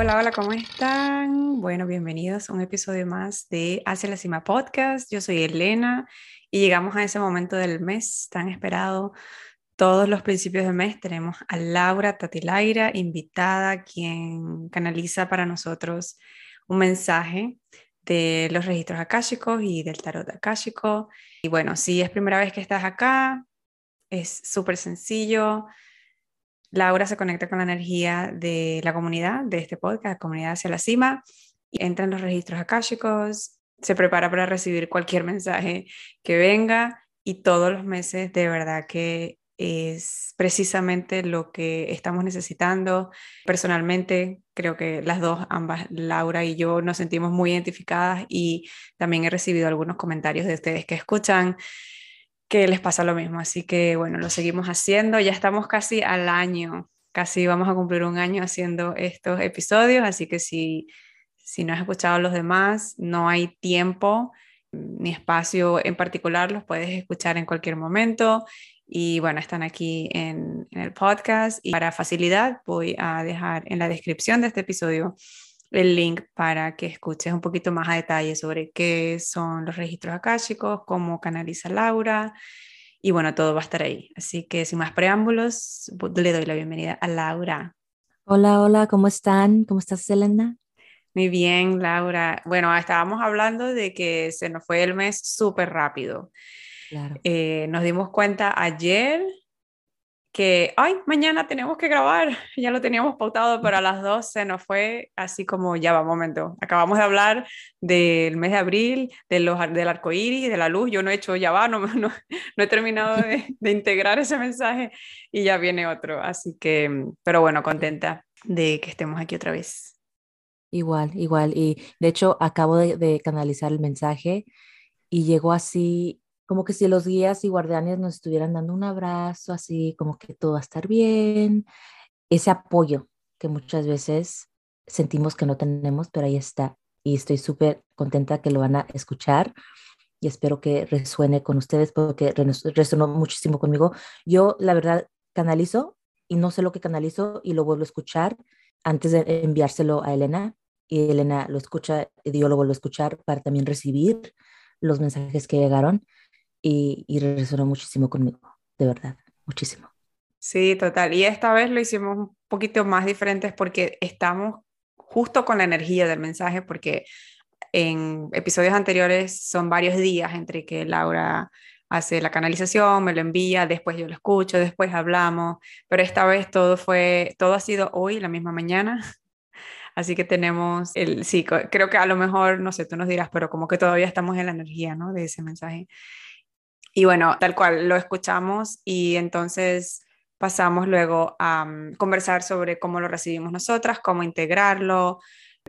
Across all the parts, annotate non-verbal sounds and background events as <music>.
Hola, hola, ¿cómo están? Bueno, bienvenidos a un episodio más de Hacia la Cima Podcast. Yo soy Elena y llegamos a ese momento del mes tan esperado. Todos los principios del mes tenemos a Laura Tatilaira, invitada, quien canaliza para nosotros un mensaje de los registros akáshicos y del tarot akáshico. Y bueno, si es primera vez que estás acá, es súper sencillo Laura se conecta con la energía de la comunidad, de este podcast, Comunidad hacia la Cima, y entra en los registros akáshicos, se prepara para recibir cualquier mensaje que venga y todos los meses de verdad que es precisamente lo que estamos necesitando. Personalmente, creo que las dos, ambas, Laura y yo, nos sentimos muy identificadas y también he recibido algunos comentarios de ustedes que escuchan que les pasa lo mismo. Así que bueno, lo seguimos haciendo. Ya estamos casi al año, casi vamos a cumplir un año haciendo estos episodios, así que si, si no has escuchado los demás, no hay tiempo ni espacio en particular, los puedes escuchar en cualquier momento. Y bueno, están aquí en, en el podcast. Y para facilidad, voy a dejar en la descripción de este episodio el link para que escuches un poquito más a detalle sobre qué son los registros akáshicos, cómo canaliza Laura y bueno, todo va a estar ahí. Así que sin más preámbulos, le doy la bienvenida a Laura. Hola, hola, ¿cómo están? ¿Cómo estás, Selena? Muy bien, Laura. Bueno, estábamos hablando de que se nos fue el mes súper rápido. Claro. Eh, nos dimos cuenta ayer que, ay, mañana tenemos que grabar, <laughs> ya lo teníamos pautado, pero a las 12 nos fue así como, ya va, momento, acabamos de hablar del mes de abril, de los, del arco iris, de la luz, yo no he hecho, ya va, <laughs> no, no, no he terminado de, integrar ese mensaje y ya viene otro, así que, pero bueno, contenta de que estemos aquí otra vez. Igual, igual, y de hecho acabo de canalizar el mensaje y llegó así como que si los guías y guardianes nos estuvieran dando un abrazo, así como que todo va a estar bien, ese apoyo que muchas veces sentimos que no tenemos, pero ahí está. Y estoy súper contenta que lo van a escuchar y espero que resuene con ustedes porque resonó muchísimo conmigo. Yo, la verdad, canalizo y no sé lo que canalizo y lo vuelvo a escuchar antes de enviárselo a Elena y Elena lo escucha y yo lo vuelvo a escuchar para también recibir los mensajes que llegaron y, y resonó muchísimo conmigo, de verdad, muchísimo. Sí, total. Y esta vez lo hicimos un poquito más diferentes porque estamos justo con la energía del mensaje, porque en episodios anteriores son varios días entre que Laura hace la canalización, me lo envía, después yo lo escucho, después hablamos, pero esta vez todo fue, todo ha sido hoy, la misma mañana. <laughs> Así que tenemos el, sí, creo que a lo mejor, no sé, tú nos dirás, pero como que todavía estamos en la energía, ¿no? De ese mensaje. Y bueno, tal cual, lo escuchamos y entonces pasamos luego a mm, conversar sobre cómo lo recibimos nosotras, cómo integrarlo.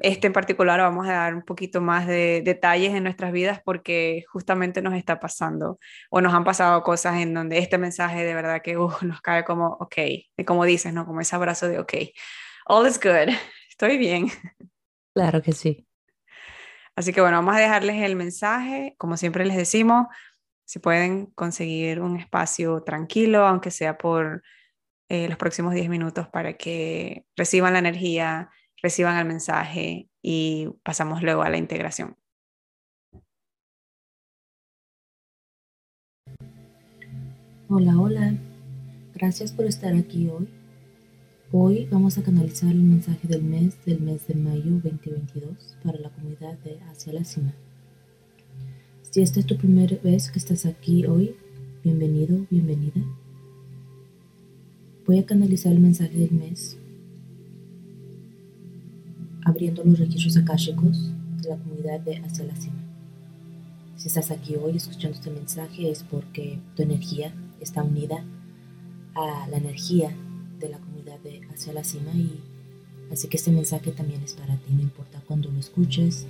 Este en particular vamos a dar un poquito más de detalles en nuestras vidas porque justamente nos está pasando o nos han pasado cosas en donde este mensaje de verdad que uh, nos cae como, ok, y como dices, ¿no? Como ese abrazo de, ok, all is good, <laughs> estoy bien. Claro que sí. Así que bueno, vamos a dejarles el mensaje. Como siempre les decimos, si pueden conseguir un espacio tranquilo, aunque sea por eh, los próximos 10 minutos, para que reciban la energía, reciban el mensaje y pasamos luego a la integración. Hola, hola. Gracias por estar aquí hoy. Hoy vamos a canalizar el mensaje del mes del mes de mayo 2022 para la comunidad de Hacia la Cima. Si esta es tu primera vez que estás aquí hoy, bienvenido, bienvenida. Voy a canalizar el mensaje del mes abriendo los registros akáshicos de la comunidad de Hacia la Cima. Si estás aquí hoy escuchando este mensaje es porque tu energía está unida a la energía de la comunidad de Hacia la Cima y así que este mensaje también es para ti, no importa cuándo lo escuches,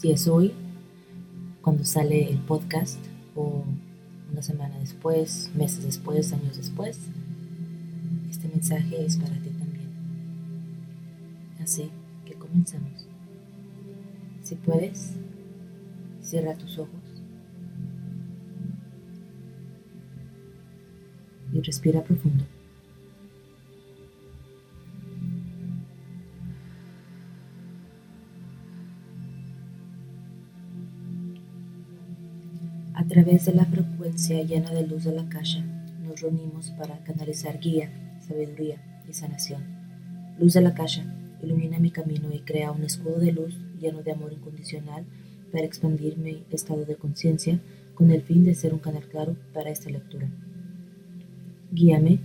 si es hoy cuando sale el podcast o una semana después, meses después, años después, este mensaje es para ti también. Así que comenzamos. Si puedes, cierra tus ojos y respira profundo. Través de la frecuencia llena de luz de la caja, nos reunimos para canalizar guía, sabiduría y sanación. Luz de la caja, ilumina mi camino y crea un escudo de luz lleno de amor incondicional para expandir mi estado de conciencia con el fin de ser un canal claro para esta lectura. Guíame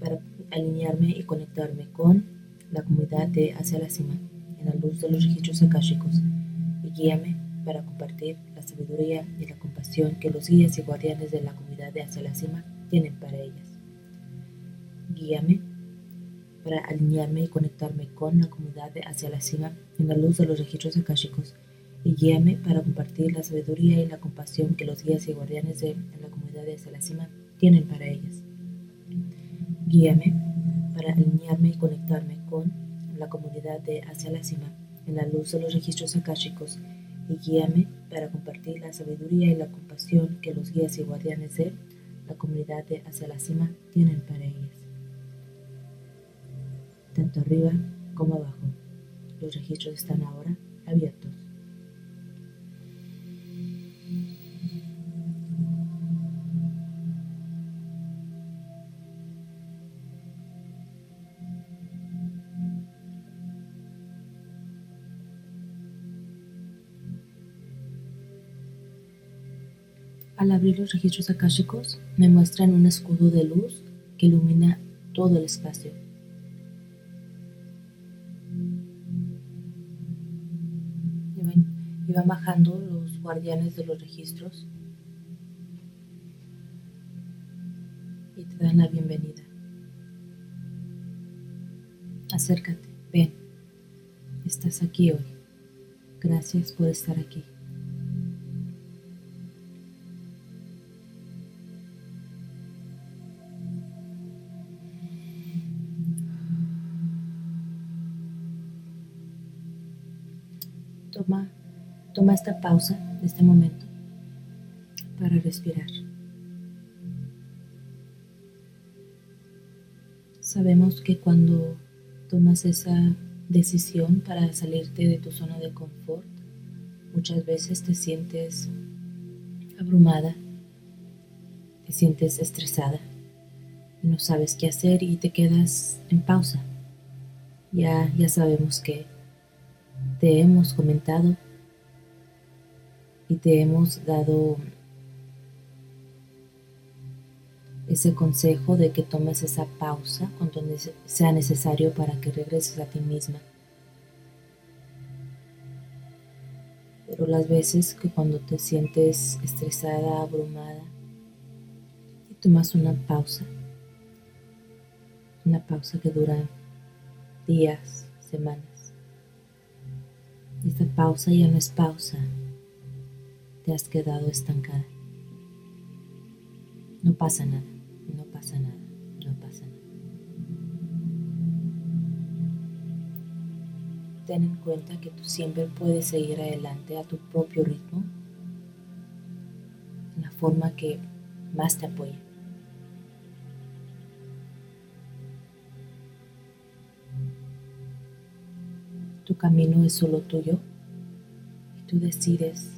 para alinearme y conectarme con la comunidad de Hacia la Cima en la luz de los registros akáshicos y guíame para compartir la sabiduría y la compasión que los guías y guardianes de la comunidad de Hacia la Cima tienen para ellas. Guíame para alinearme y conectarme con la comunidad de Hacia la Cima en la luz de los registros akáshicos y guíame para compartir la sabiduría y la compasión que los guías y guardianes de la comunidad de Hacia la Cima tienen para ellas. Guíame para alinearme y conectarme con la comunidad de Hacia la Cima en la luz de los registros akáshicos y guíame para compartir la sabiduría y la compasión que los guías y guardianes de la comunidad de Hacia la Cima tienen para ellas. Tanto arriba como abajo, los registros están ahora abiertos. Al abrir los registros akáshicos, me muestran un escudo de luz que ilumina todo el espacio. Y van, bajando los guardianes de los registros y te dan la bienvenida. Acércate, ven, estás aquí hoy. Gracias por estar aquí. Toma esta pausa, este momento, para respirar. Sabemos que cuando tomas esa decisión para salirte de tu zona de confort, muchas veces te sientes abrumada, te sientes estresada no sabes qué hacer y te quedas en pausa. Ya, ya sabemos que te hemos comentado y te hemos dado ese consejo de que tomes esa pausa cuando sea necesario para que regreses a ti misma. Pero las veces que cuando te sientes estresada, abrumada, y tomas una pausa, una pausa que dura días, semanas, esta pausa ya no es pausa. Te has quedado estancada. No pasa nada, no pasa nada, no pasa nada. Ten en cuenta que tú siempre puedes seguir adelante a tu propio ritmo, en la forma que más te apoya. Tu camino es solo tuyo y tú decides,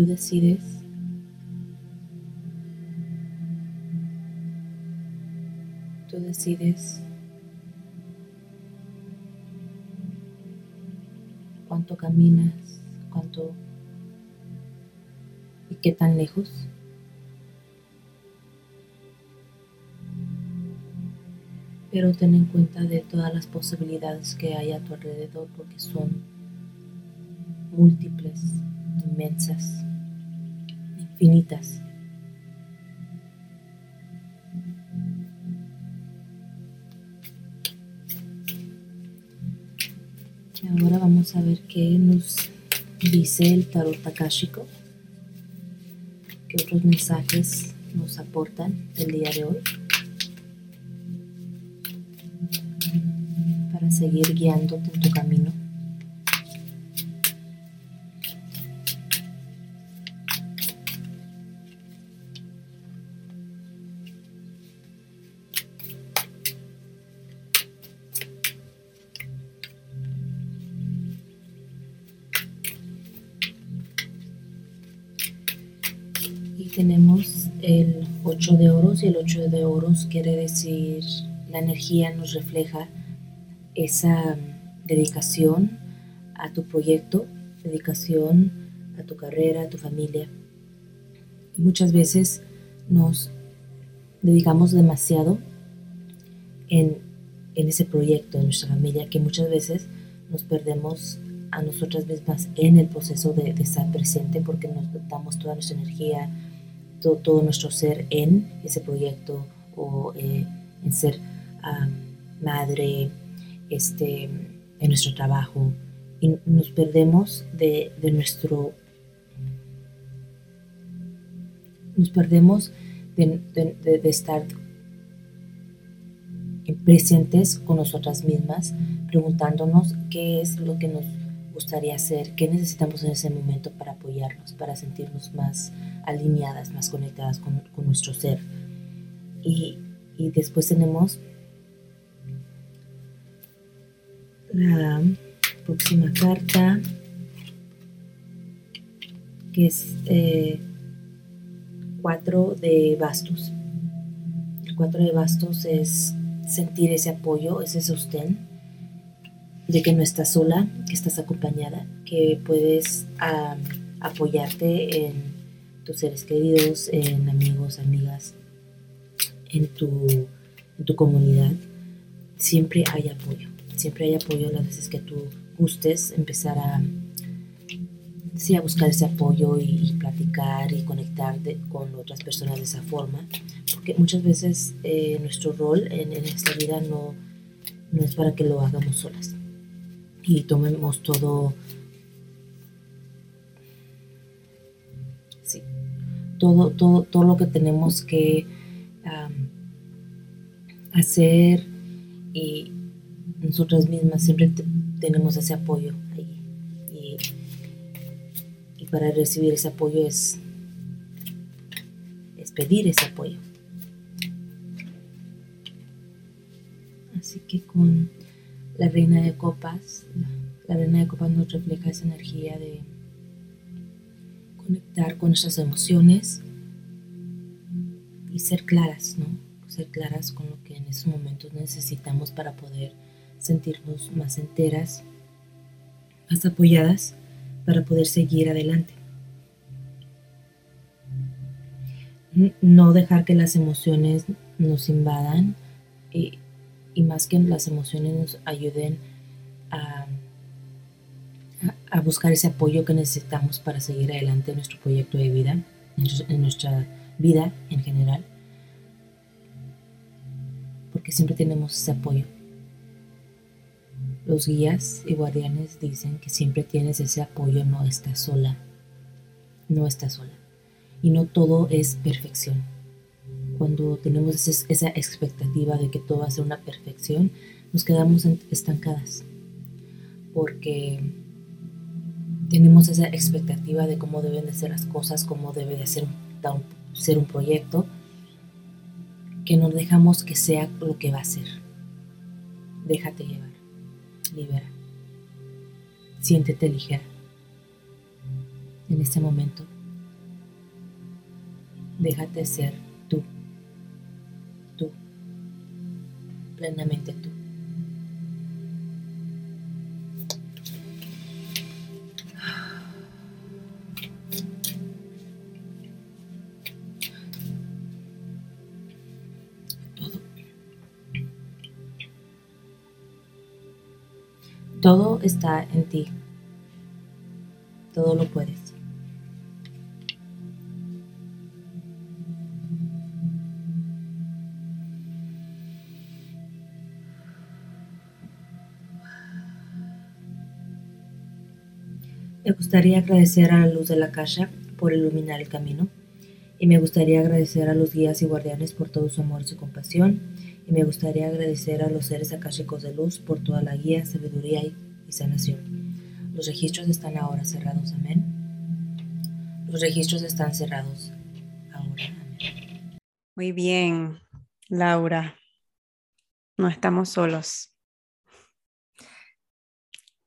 tú decides tú decides cuánto caminas, cuánto y qué tan lejos. pero ten en cuenta de todas las posibilidades que hay a tu alrededor porque son múltiples, inmensas, infinitas. Y ahora vamos a ver qué nos dice el tarot akáshico, qué otros mensajes nos aportan el día de hoy. seguir guiándote en tu camino. Y el 8 de oros quiere decir la energía nos refleja esa dedicación a tu proyecto, dedicación a tu carrera, a tu familia. muchas veces nos dedicamos demasiado en, en ese proyecto, en nuestra familia, que muchas veces nos perdemos a nosotras mismas en el proceso de, estar presente porque nos damos toda nuestra energía, todo, nuestro ser en ese proyecto o eh, en ser madre, este, en nuestro trabajo. Y nos perdemos de, de nuestro nos perdemos de, de, estar presentes con nosotras mismas, preguntándonos qué es lo que nos gustaría hacer, qué necesitamos en ese momento para apoyarnos, para sentirnos más alineadas, más conectadas con, con nuestro ser. Y, y, después tenemos la próxima carta, que es eh, cuatro de bastos. El cuatro de bastos es sentir ese apoyo, ese sostén de que no estás sola, que estás acompañada, que puedes apoyarte en tus seres queridos, en amigos, amigas, en tu, en tu comunidad. Siempre hay apoyo, siempre hay apoyo las veces que tú gustes empezar a, sí, a buscar ese apoyo y, platicar y conectar con otras personas de esa forma, porque muchas veces eh, nuestro rol en, en, esta vida no, no es para que lo hagamos solas y tomemos todo, sí, todo, todo, todo lo que tenemos que hacer y nosotras mismas siempre tenemos ese apoyo ahí. Y, y, para recibir ese apoyo es, es pedir ese apoyo. Así que con la reina de copas, la reina de copas nos refleja esa energía de conectar con nuestras emociones y ser claras, ¿no? Ser claras con lo que en esos momentos necesitamos para poder sentirnos más enteras, más apoyadas para poder seguir adelante. No dejar que las emociones nos invadan y, más que las emociones nos ayuden a, a, buscar ese apoyo que necesitamos para seguir adelante en nuestro proyecto de vida, en nuestra vida en general, porque siempre tenemos ese apoyo. Los guías y guardianes dicen que siempre tienes ese apoyo, no estás sola, no estás sola. Y no todo es perfección. Cuando tenemos esa expectativa de que todo va a ser una perfección, nos quedamos estancadas. Porque tenemos esa expectativa de cómo deben de ser las cosas, cómo debe de ser, ser un proyecto, que nos dejamos que sea lo que va a ser. Déjate llevar libera. Siéntete ligera. En este momento, déjate ser plenamente tú. Todo está en ti. Todo lo puedes. Gustaría agradecer a la luz de la caja por iluminar el camino y me gustaría agradecer a los guías y guardianes por todo su amor y su compasión y me gustaría agradecer a los seres akáshicos de luz por toda la guía, sabiduría y, sanación. Los registros están ahora cerrados, amén. Los registros están cerrados ahora, amén. Muy bien, Laura. No estamos solos.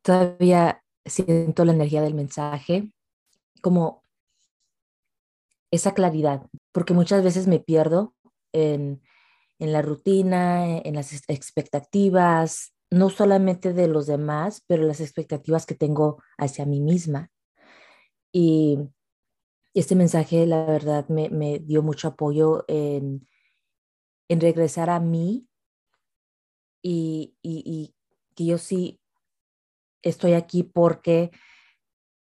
Todavía siento la energía del mensaje, como esa claridad, porque muchas veces me pierdo en, en la rutina, en las expectativas, no solamente de los demás, pero las expectativas que tengo hacia mí misma. Y este mensaje, la verdad, me, me dio mucho apoyo en, en regresar a mí y, y, y, que yo sí estoy aquí porque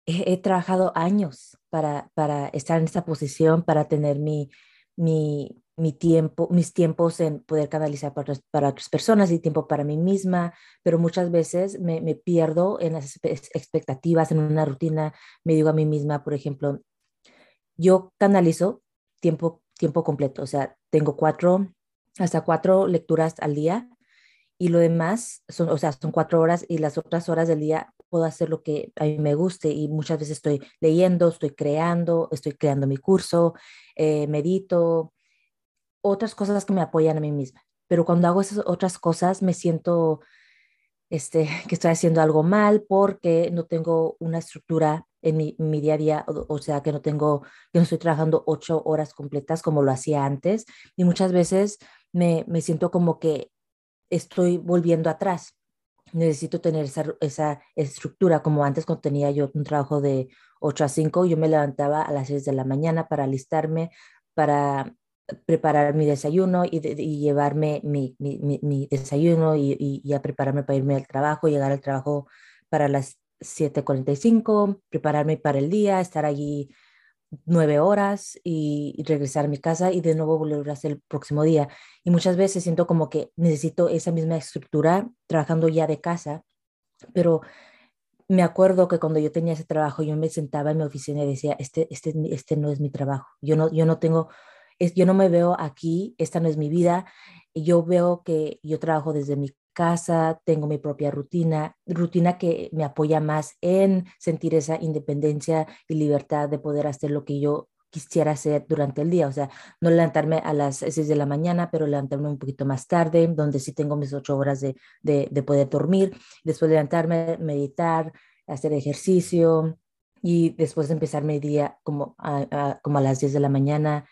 he, trabajado años para, para, estar en esta posición, para tener mi, mi, mi tiempo, mis tiempos en poder canalizar para, para, otras personas y tiempo para mí misma, pero muchas veces me, me pierdo en las expectativas, en una rutina, me digo a mí misma, por ejemplo, yo canalizo tiempo, tiempo completo, o sea, tengo cuatro, hasta cuatro lecturas al día y lo demás son, o sea, son cuatro horas y las otras horas del día puedo hacer lo que a mí me guste y muchas veces estoy leyendo, estoy creando, estoy creando mi curso, eh, medito, otras cosas que me apoyan a mí misma. Pero cuando hago esas otras cosas me siento este, <laughs> que estoy haciendo algo mal porque no tengo una estructura en mi, mi día a día, o, sea, que no tengo, que no estoy trabajando ocho horas completas como lo hacía antes. Y muchas veces me, me siento como que estoy volviendo atrás. Necesito tener esa, esa estructura como antes cuando tenía yo un trabajo de 8 a 5, yo me levantaba a las 6 de la mañana para alistarme, para preparar mi desayuno y, llevarme mi, mi, desayuno y, y, a prepararme para irme al trabajo, llegar al trabajo para las 7.45, prepararme para el día, estar allí nueve horas y, regresar a mi casa y de nuevo volver a hacer el próximo día. Y muchas veces siento como que necesito esa misma estructura trabajando ya de casa, pero me acuerdo que cuando yo tenía ese trabajo, yo me sentaba en mi oficina y decía, este, este, este no es mi trabajo, yo no, yo no tengo, es, yo no me veo aquí, esta no es mi vida, yo veo que yo trabajo desde mi casa, tengo mi propia rutina, rutina que me apoya más en sentir esa independencia y libertad de poder hacer lo que yo quisiera hacer durante el día, o sea, no levantarme a las 6 de la mañana, pero levantarme un poquito más tarde, donde sí tengo mis ocho horas de, de, poder dormir, después levantarme, meditar, hacer ejercicio y después empezar mi día como a, como a las 10 de la mañana,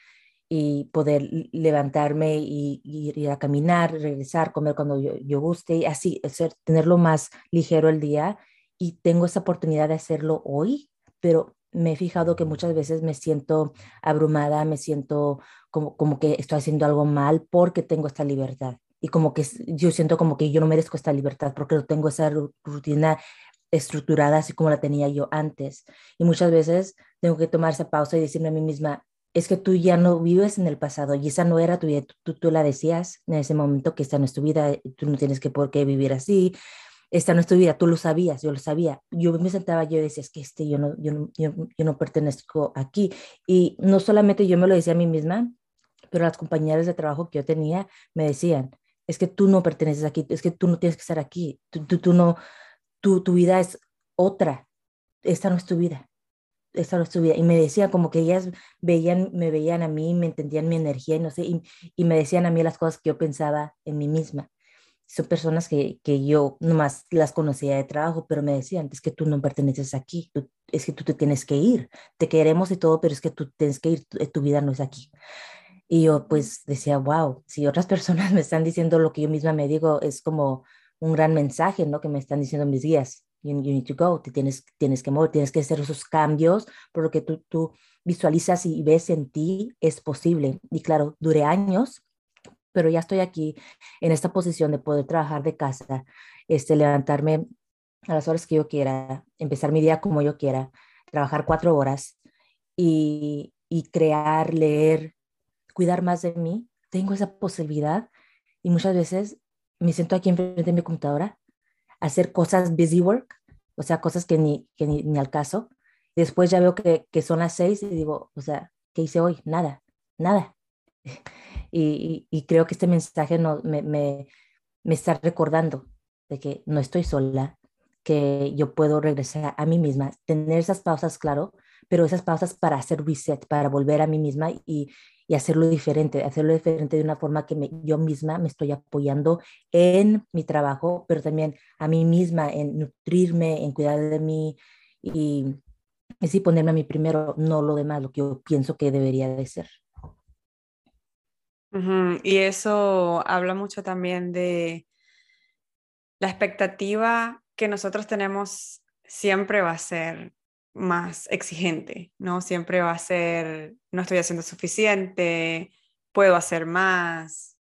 y poder levantarme y, ir a caminar, regresar, comer cuando yo, guste y así, hacer, tenerlo más ligero el día. Y tengo esa oportunidad de hacerlo hoy, pero me he fijado que muchas veces me siento abrumada, me siento como, como que estoy haciendo algo mal porque tengo esta libertad. Y como que yo siento como que yo no merezco esta libertad porque no tengo esa rutina estructurada así como la tenía yo antes. Y muchas veces tengo que tomar esa pausa y decirme a mí misma, es que tú ya no vives en el pasado y esa no era tu vida. Tú, tú, la decías en ese momento que esta no es tu vida, tú no tienes que por qué vivir así, esta no es tu vida, tú lo sabías, yo lo sabía. Yo me sentaba, yo decía, es que este, yo no, yo no, yo, no pertenezco aquí. Y no solamente yo me lo decía a mí misma, pero las compañeras de trabajo que yo tenía me decían, es que tú no perteneces aquí, es que tú no tienes que estar aquí, tú, tú, tú no, tu vida es otra, esta no es tu vida esa no es vida. Y me decían como que ellas veían, me veían a mí, me entendían mi energía y no sé, y, me decían a mí las cosas que yo pensaba en mí misma. Son personas que, que yo nomás las conocía de trabajo, pero me decían, es que tú no perteneces aquí, es que tú te tienes que ir, te queremos y todo, pero es que tú tienes que ir, tu, tu vida no es aquí. Y yo pues decía, wow, si otras <laughs> personas me están diciendo lo que yo misma me digo, es como un gran mensaje, ¿no? Que me están diciendo mis guías you, need to go, te tienes, tienes que mover, tienes que hacer esos cambios, por lo que tú, tú visualizas y ves en ti es posible. Y claro, duré años, pero ya estoy aquí en esta posición de poder trabajar de casa, este, levantarme a las horas que yo quiera, empezar mi día como yo quiera, trabajar cuatro horas y, y crear, leer, cuidar más de mí. Tengo esa posibilidad y muchas veces me siento aquí enfrente de mi computadora hacer cosas busy work, o sea, cosas que ni, que ni, ni al caso. Después ya veo que, que, son las seis y digo, o sea, ¿qué hice hoy? Nada, nada. <laughs> Y, y, creo que este mensaje no, me, me, me está recordando de que no estoy sola, que yo puedo regresar a mí misma, tener esas pausas, claro, pero esas pausas para hacer reset, para volver a mí misma y, y hacerlo diferente, hacerlo diferente de una forma que yo misma me estoy apoyando en mi trabajo, pero también a mí misma en nutrirme, en cuidar de mí y, sí ponerme a mí primero, no lo demás, lo que yo pienso que debería de ser. Y eso habla mucho también de la expectativa que nosotros tenemos siempre va a ser más exigente, ¿no? Siempre va a ser, no estoy haciendo suficiente, puedo hacer más.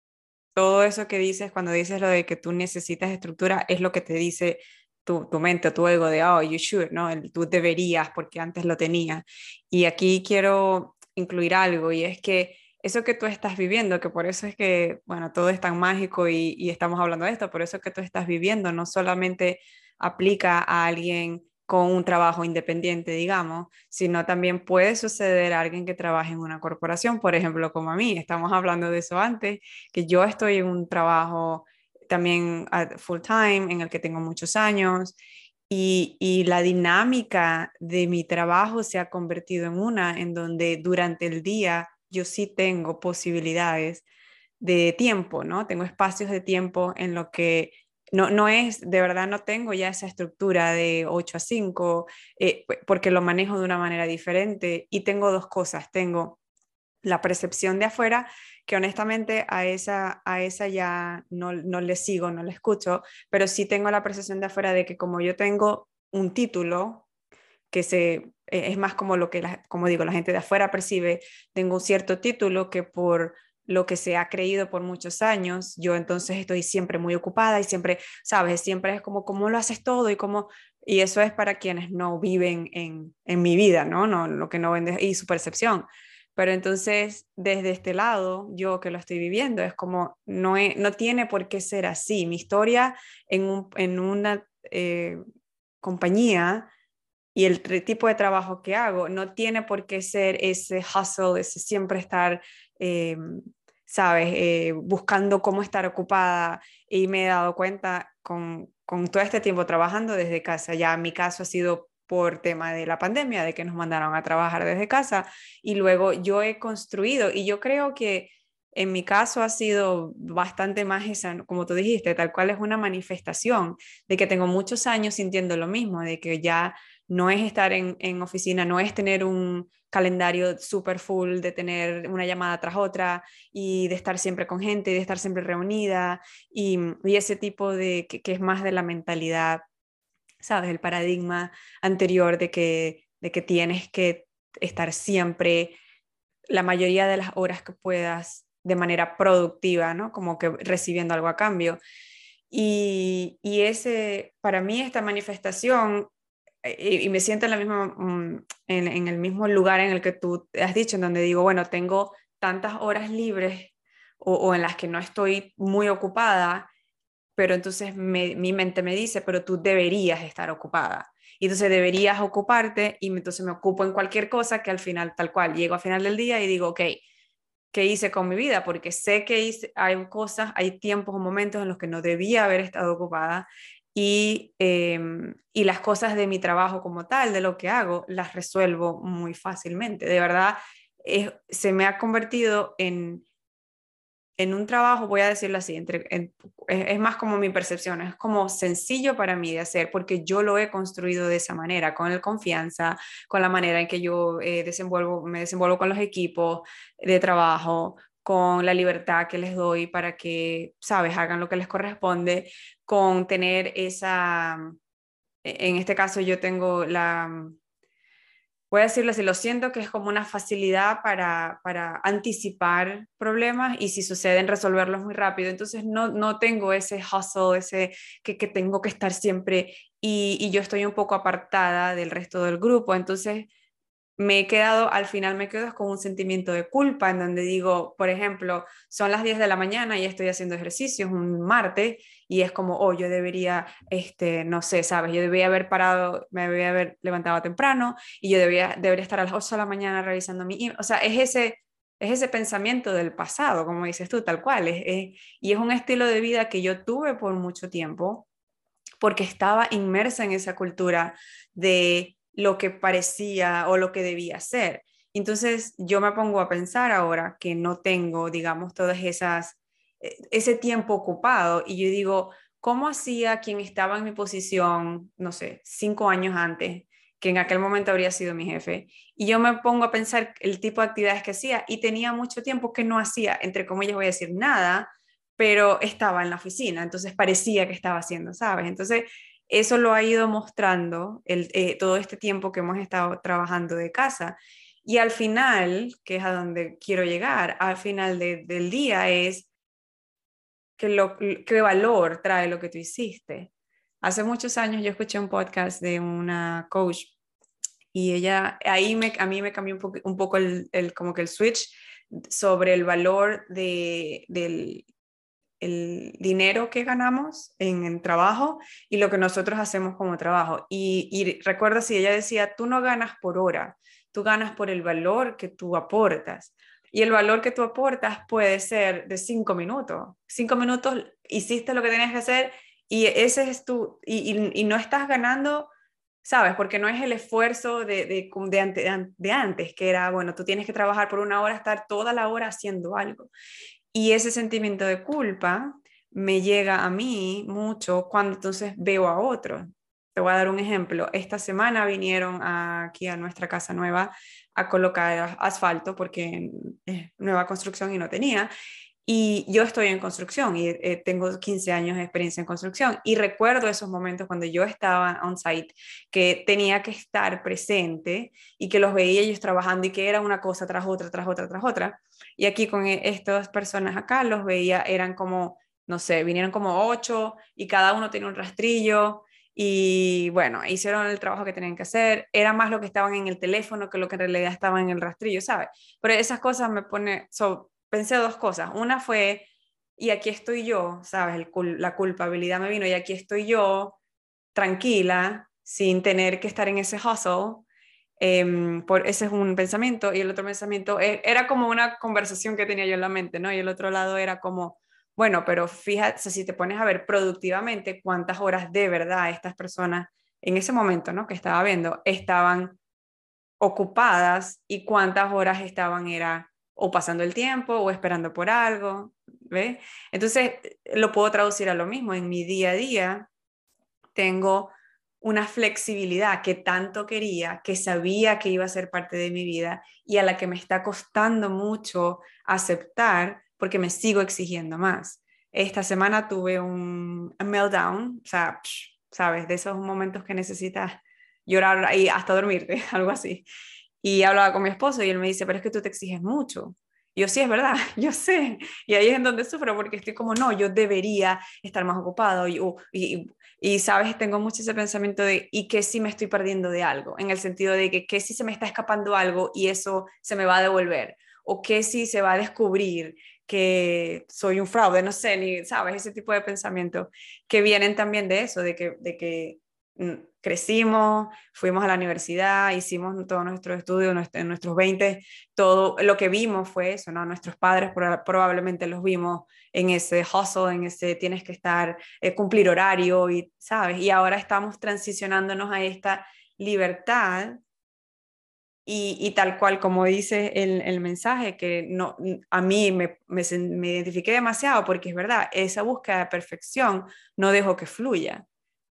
Todo eso que dices cuando dices lo de que tú necesitas estructura es lo que te dice tu, tu mente o tu ego de, oh, you should, ¿no? El, tú deberías porque antes lo tenía. Y aquí quiero incluir algo y es que eso que tú estás viviendo, que por eso es que, bueno, todo es tan mágico y, y estamos hablando de esto, por eso que tú estás viviendo no solamente aplica a alguien con un trabajo independiente, digamos, sino también puede suceder a alguien que trabaje en una corporación, por ejemplo, como a mí. Estamos hablando de eso antes, que yo estoy en un trabajo también full time en el que tengo muchos años y, y, la dinámica de mi trabajo se ha convertido en una en donde durante el día yo sí tengo posibilidades de tiempo, ¿no? Tengo espacios de tiempo en lo que no, no es, de verdad no tengo ya esa estructura de 8 a 5, eh, porque lo manejo de una manera diferente y tengo dos cosas, tengo la percepción de afuera, que honestamente a esa, a esa ya no, no le sigo, no le escucho, pero sí tengo la percepción de afuera de que como yo tengo un título, que se, e, es más como lo que, como digo, la gente de afuera percibe, tengo un cierto título que por lo que se ha creído por muchos años, yo entonces estoy siempre muy ocupada y siempre, sabes, siempre es como, ¿cómo lo haces todo? Y como, y eso es para quienes no viven en, en mi vida, ¿no? no lo que no ven y su percepción. Pero entonces, desde este lado, yo que lo estoy viviendo, es como, no, no tiene por qué ser así. Mi historia en, un, en una eh, compañía y el tipo de trabajo que hago no tiene por qué ser ese hustle, ese siempre estar eh, ¿sabes? Eh, buscando cómo estar ocupada y me he dado cuenta con, con todo este tiempo trabajando desde casa, ya mi caso ha sido por tema de la pandemia, de que nos mandaron a trabajar desde casa y luego yo he construido. Y yo creo que en mi caso ha sido bastante más esa, como tú dijiste, tal cual es una manifestación de que tengo muchos años sintiendo lo mismo, de que ya no es estar en, en oficina, no es tener un calendario super full, de tener una llamada tras otra y de estar siempre con gente, de estar siempre reunida y, y ese tipo de, que, que, es más de la mentalidad, ¿sabes? El paradigma anterior de que, de que tienes que estar siempre la mayoría de las horas que puedas de manera productiva, ¿no? Como que recibiendo algo a cambio. Y, y ese, para mí esta manifestación y, me siento en, la misma, mm, en, el mismo lugar en el que tú has dicho, en donde digo, bueno, tengo tantas horas libres o, en las que no estoy muy ocupada, pero entonces mi mente me dice, pero tú deberías estar ocupada. Y entonces deberías ocuparte y entonces me ocupo en cualquier cosa que al final, tal cual, llego al final del día y digo, ok, ¿qué hice con mi vida? Porque sé que hay cosas, hay tiempos o momentos en los que no debía haber estado ocupada y, em, y las cosas de mi trabajo como tal, de lo que hago, las resuelvo muy fácilmente. De verdad, se me ha convertido en, en un trabajo, voy a decirlo así, entre, es, más como mi percepción, es como sencillo para mí de hacer porque yo lo he construido de esa manera, con el confianza, con la manera en que yo eh, me desenvuelvo con los equipos de trabajo, con la libertad que les doy para que, sabes, hagan lo que les corresponde, con tener esa, e-, en este caso yo tengo la, voy a decirlo así, lo siento que es como una facilidad para, para anticipar problemas y si suceden resolverlos muy rápido. Entonces no, no tengo ese hustle, ese que, que tengo que estar siempre y, yo estoy un poco apartada del resto del grupo. Entonces me he quedado, al final me quedo con un sentimiento de culpa en donde digo, por ejemplo, son las 10 de la mañana y estoy haciendo ejercicios un martes y es como, oh, yo debería, este, no sé, sabes, yo debería haber parado, me debería haber levantado temprano y yo debería, debería estar a las 8 de la mañana revisando mi, o sea, es ese, es ese pensamiento del pasado, como dices tú, tal cual, es, y es un estilo de vida que yo tuve por mucho tiempo porque estaba inmersa en esa cultura de lo que parecía o lo que debía ser. Entonces yo me pongo a pensar ahora que no tengo, digamos, todas esas, eh, ese tiempo ocupado y yo digo, ¿cómo hacía quien estaba en mi posición, no sé, cinco años antes, que en aquel momento habría sido mi jefe. Y yo me pongo a pensar el tipo de actividades que hacía y tenía mucho tiempo que no hacía, entre comillas voy a decir nada, pero estaba en la oficina, entonces parecía que estaba haciendo, ¿sabes? Entonces, eso lo ha ido mostrando eh, todo este tiempo que hemos estado trabajando de casa. Y al final, que es a donde quiero llegar, al final del día es que lo, qué valor trae lo que tú hiciste. Hace muchos años yo escuché un podcast de una coach y ella, ahí me, a mí me cambió un, poco, un poco el, el, como que el switch sobre el valor de, del el dinero que ganamos en el trabajo y lo que nosotros hacemos como trabajo. Y, y recuerda si ella decía, tú no ganas por hora, tú ganas por el valor que tú aportas. Y el valor que tú aportas puede ser de cinco minutos. Cinco minutos hiciste lo que tenías que hacer y ese es tu, y, no estás ganando, ¿sabes? Porque no es el esfuerzo de, de, de, antes, que era, bueno, tú tienes que trabajar por una hora, estar toda la hora haciendo algo. Y ese sentimiento de culpa me llega a mí mucho cuando entonces veo a otros. Te voy a dar un ejemplo. Esta semana vinieron aquí a nuestra casa nueva a colocar asfalto porque es nueva construcción y no tenía. Y yo estoy en construcción y eh, tengo 15 años de experiencia en construcción y recuerdo esos momentos cuando yo estaba on site que tenía que estar presente y que los veía ellos trabajando y que era una cosa tras otra, tras otra, tras otra. Y aquí con e, estas personas acá los veía, eran como, no sé, vinieron como ocho y cada uno tenía un rastrillo y bueno, hicieron el trabajo que tenían que hacer. Era más lo que estaban en el teléfono que lo que en realidad estaba en el rastrillo, ¿sabes? Pero esas cosas me pone, pensé dos cosas. Una fue, y aquí estoy yo, ¿sabes? la culpabilidad me vino y aquí estoy yo, tranquila, sin tener que estar en ese hustle. Em, por, ese es un pensamiento. Y el otro pensamiento e, era como una conversación que tenía yo en la mente, ¿no? Y el otro lado era como, bueno, pero fíjate, si te pones a ver productivamente cuántas horas de verdad estas personas en ese momento, ¿no? Que estaba viendo, estaban ocupadas y cuántas horas estaban era o pasando el tiempo o esperando por algo, ¿ve? Entonces, lo puedo traducir a lo mismo. En mi día a día tengo una flexibilidad que tanto quería, que sabía que iba a ser parte de mi vida y a la que me está costando mucho aceptar porque me sigo exigiendo más. Esta semana tuve un meltdown, o sea, sabes, de esos momentos que necesitas llorar y hasta dormirte, <laughs> algo así. Y hablaba con mi esposo y él me dice, pero es que tú te exiges mucho. Yo sí, es verdad, <laughs> yo sé. Y ahí es en donde sufro porque estoy como, no, yo debería estar más ocupado. Y, y, y, sabes, tengo mucho ese pensamiento de, ¿y qué si me estoy perdiendo de algo? En el sentido de que, ¿qué si se me está escapando algo y eso se me va a devolver? ¿O qué si se va a descubrir que soy un fraude? No sé, ni, ¿sabes? Ese tipo de pensamiento que vienen también de eso, de que, de que Mm, crecimos, fuimos a la universidad, hicimos todos nuestros estudios en nuestros 20, todo lo que vimos fue eso. Nuestros padres probablemente los vimos en ese hustle, en ese tienes que estar, eh, cumplir horario y, ¿sabes? Y ahora estamos transicionándonos a esta libertad y, y, tal cual como dice el, el, mensaje, que no, a mí me, me, me, identifiqué demasiado porque es verdad, esa búsqueda de perfección no dejo que fluya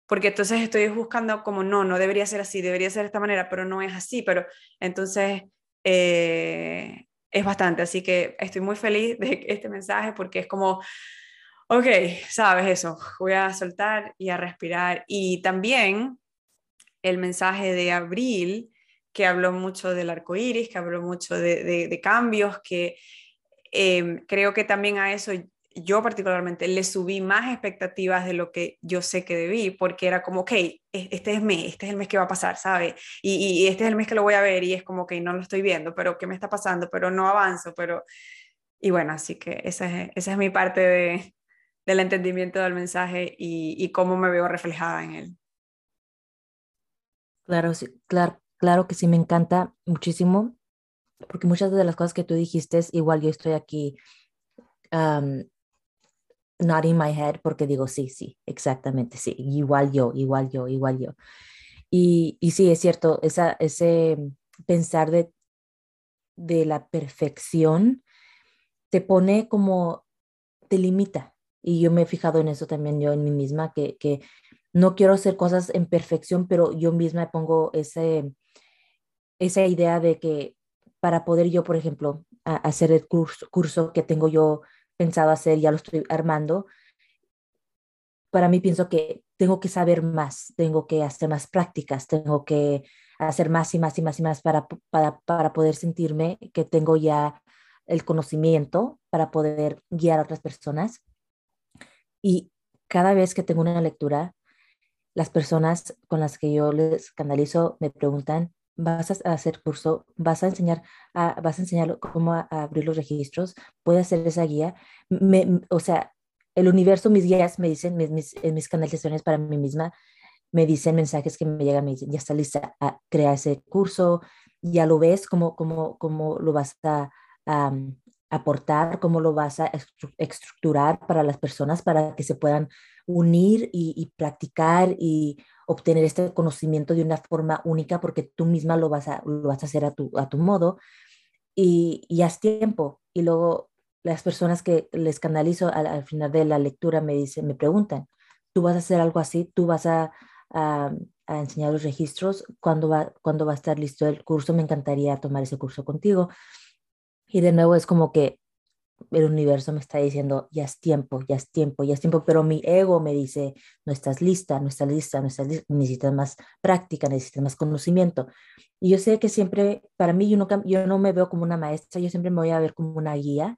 porque entonces estoy buscando como, no, no debería ser así, debería ser de esta manera, pero no es así, pero entonces eh, es bastante, así que estoy muy feliz de este mensaje porque es como, ok, sabes eso, voy a soltar y a respirar. Y también el mensaje de abril, que habló mucho del arco iris, que habló mucho de, de, cambios, que eh, creo que también a eso yo particularmente le subí más expectativas de lo que yo sé que debí, porque era como, ok, e-, este es mes, este es el mes que va a pasar, ¿sabes? Y, este es el mes que lo voy a ver y es como, que no lo estoy viendo, pero ¿qué me está pasando? Pero no avanzo, pero... Y bueno, así que esa es, esa es mi parte de, del entendimiento del mensaje y, y, cómo me veo reflejada en él. Claro, sí, claro, claro que sí, me encanta muchísimo, porque muchas de las cosas que tú dijiste, igual yo estoy aquí nodding my head porque digo, sí, sí, exactamente, sí, igual yo, igual yo, igual yo. Y, y sí, es cierto, esa, ese pensar de, de la perfección te pone como, te limita. Y yo me he fijado en eso también yo en mí misma, que, que no quiero hacer cosas en perfección, pero yo misma pongo ese, esa idea de que para poder yo, por ejemplo, hacer el curso, curso que tengo yo pensado hacer, ya lo estoy armando, para mí pienso que tengo que saber más, tengo que hacer más prácticas, tengo que hacer más y más y más y más para, para, para poder sentirme que tengo ya el conocimiento para poder guiar a otras personas. Y cada vez que tengo una lectura, las personas con las que yo les canalizo me preguntan, ¿vas a hacer curso? ¿Vas a enseñar, a, vas a enseñar cómo abrir los registros? ¿Puede hacer esa guía? Me, o sea, el universo, mis guías me dicen, mis, en mis canalizaciones para mí misma, me dicen mensajes que me llegan, me dicen, ya está lista a crear ese curso, ya lo ves, cómo, cómo, cómo lo vas a, aportar, cómo lo vas a estructurar para las personas para que se puedan unir y, practicar y obtener este conocimiento de una forma única porque tú misma lo vas a, lo vas a hacer a tu, a tu modo y, y haz tiempo. Y luego las personas que les canalizo al, final de la lectura me dicen, me preguntan, ¿tú vas a hacer algo así? ¿Tú vas a, a, a enseñar los registros? ¿Cuándo va, ¿Cuándo va a estar listo el curso? Me encantaría tomar ese curso contigo. Y de nuevo es como que el universo me está diciendo, ya es tiempo, ya es tiempo, ya es tiempo, pero mi ego me dice, no estás lista, no estás lista, no estás lista, necesitas más práctica, necesitas más conocimiento. Y yo sé que siempre, para mí, yo no, yo no me veo como una maestra, yo siempre me voy a ver como una guía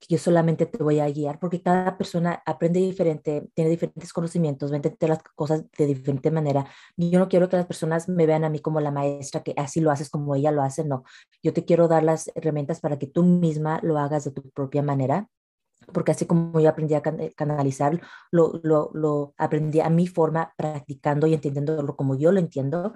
que yo solamente te voy a guiar, porque cada persona aprende diferente, tiene diferentes conocimientos, ve las cosas de diferente manera. Yo no quiero que las personas me vean a mí como la maestra, que así lo haces como ella lo hace, no. Yo te quiero dar las herramientas para que tú misma lo hagas de tu propia manera, porque así como yo aprendí a canalizar, lo, lo, lo aprendí a mi forma, practicando y entendiéndolo como yo lo entiendo.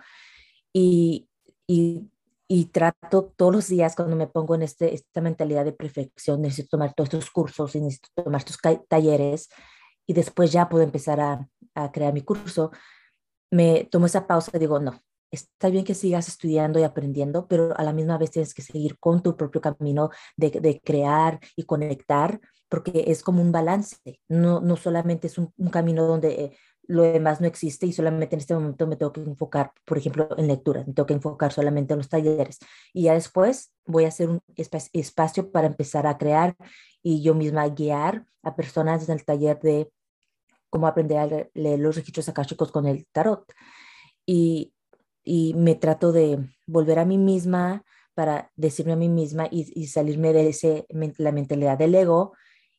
Y, y y trato todos los días cuando me pongo en este, esta mentalidad de perfección, necesito tomar todos estos cursos y necesito tomar estos talleres y después ya puedo empezar a, a crear mi curso, me tomo esa pausa y digo, no, está bien que sigas estudiando y aprendiendo, pero a la misma vez tienes que seguir con tu propio camino de, de crear y conectar, porque es como un balance, no, no solamente es un, camino donde eh, lo demás no existe y solamente en este momento me tengo que enfocar, por ejemplo, en lectura, me tengo que enfocar solamente en los talleres y ya después voy a hacer un espacio para empezar a crear y yo misma guiar a personas en el taller de cómo aprender a leer los registros akáshicos con el tarot. Y, y me trato de volver a mí misma para decirme a mí misma y, salirme de ese, la mentalidad del ego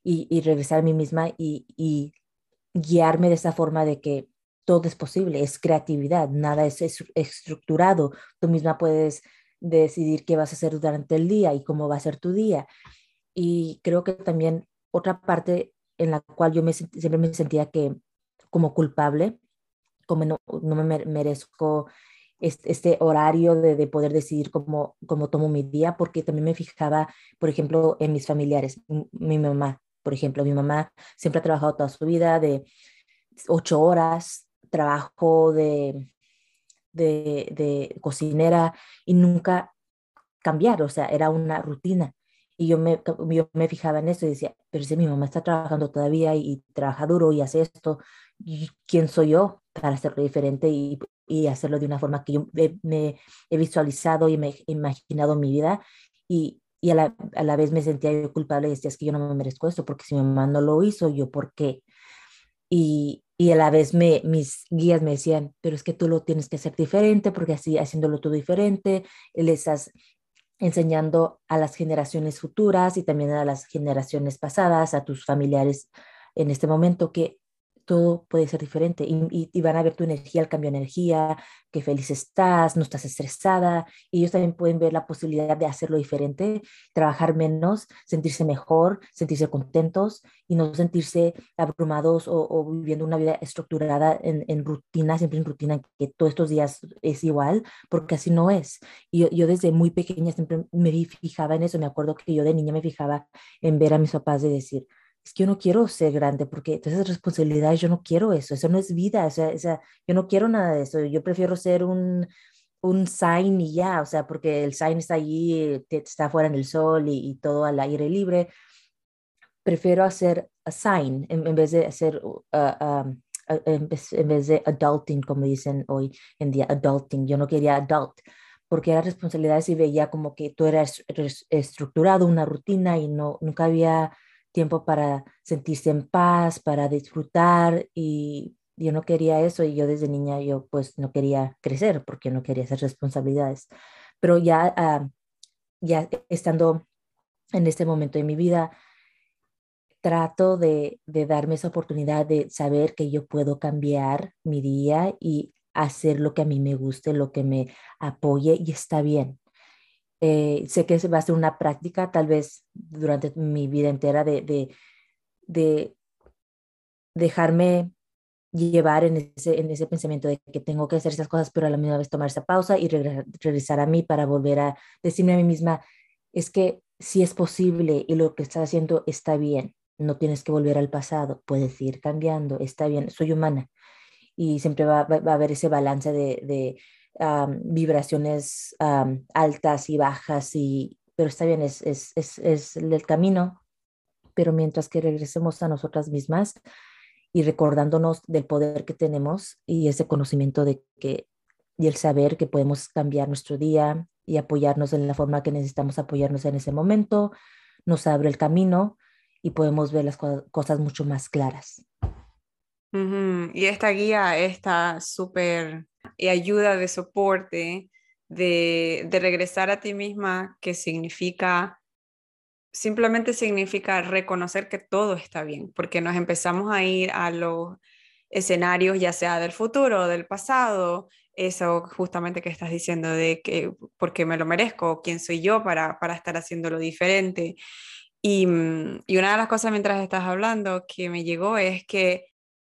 y, y regresar a mí misma y, y guiarme de esa forma de que todo es posible, es creatividad, nada es estructurado, tú misma puedes decidir qué vas a hacer durante el día y cómo va a ser tu día. Y creo que también otra parte en la cual yo siempre me sentía que como culpable, como no, no me merezco este, este horario de, poder decidir cómo, cómo tomo mi día, porque también me fijaba, por ejemplo, en mis familiares, mi mamá, por ejemplo, mi mamá siempre ha trabajado toda su vida de ocho horas, trabajo de, de, de cocinera y nunca cambiar, o sea, era una rutina. Y yo me, yo me fijaba en eso y decía, pero si mi mamá está trabajando todavía y, trabaja duro y hace esto, ¿quién soy yo para hacerlo diferente y, y hacerlo de una forma que yo me, he visualizado y me he imaginado mi vida? Y, y a la, a la, vez me sentía yo culpable y decía, es que yo no me merezco esto, porque si mi mamá no lo hizo, yo por qué. Y, y a la vez me, mis guías me decían, pero es que tú lo tienes que hacer diferente, porque así haciéndolo todo diferente, le estás enseñando a las generaciones futuras y también a las generaciones pasadas, a tus familiares en este momento, que todo puede ser diferente y, van a ver tu energía, el cambio de energía, qué feliz estás, no estás estresada y ellos también pueden ver la posibilidad de hacerlo diferente, trabajar menos, sentirse mejor, sentirse contentos y no sentirse abrumados o, viviendo una vida estructurada en, rutina, siempre en rutina, que todos estos días es igual, porque así no es. Y yo, yo desde muy pequeña siempre me fijaba en eso, me acuerdo que yo de niña me fijaba en ver a mis papás de decir, es que yo no quiero ser grande porque entonces responsabilidades, yo no quiero eso, eso no es vida, o sea, o sea, yo no quiero nada de eso, yo prefiero ser un, un sign y ya, o sea, porque el sign está allí, está fuera en el sol y, todo al aire libre. Prefiero hacer a sign en, vez de hacer uh, um, en vez de adulting, como dicen hoy en día, adulting. Yo no quería adult porque era responsabilidades y veía como que tú eras estructurado, una rutina y no, nunca había tiempo para sentirse en paz, para disfrutar y yo no quería eso y yo desde niña yo pues no quería crecer porque no quería hacer responsabilidades. Pero ya, ah, ya estando en este momento de mi vida, trato de, de, darme esa oportunidad de saber que yo puedo cambiar mi día y hacer lo que a mí me guste, lo que me apoye y está bien. Eh, sé que va a ser una práctica tal vez durante mi vida entera de, de, de dejarme llevar en ese, en ese pensamiento de que tengo que hacer esas cosas, pero a la misma vez tomar esa pausa y regresar a mí para volver a decirme a mí misma, es que si es posible y lo que estás haciendo está bien, no tienes que volver al pasado, puedes ir cambiando, está bien, soy humana y siempre va, a haber ese balance de vibraciones altas y bajas, y, pero está bien, es, es, es, es el camino, pero mientras que regresemos a nosotras mismas, y recordándonos del poder que tenemos y ese conocimiento de que y el saber que podemos cambiar nuestro día y apoyarnos en la forma que necesitamos apoyarnos en ese momento, nos abre el camino y podemos ver las cosas mucho más claras. Y esta guía, esta súper ayuda de soporte, de, de regresar a ti misma, que significa simplemente significa reconocer que todo está bien, porque nos empezamos a ir a los escenarios, ya sea del futuro del pasado, eso justamente que estás diciendo de que porque me lo merezco, quién soy yo para, para estar haciéndolo diferente. Y, mm, y una de las cosas mientras estás hablando que me llegó es que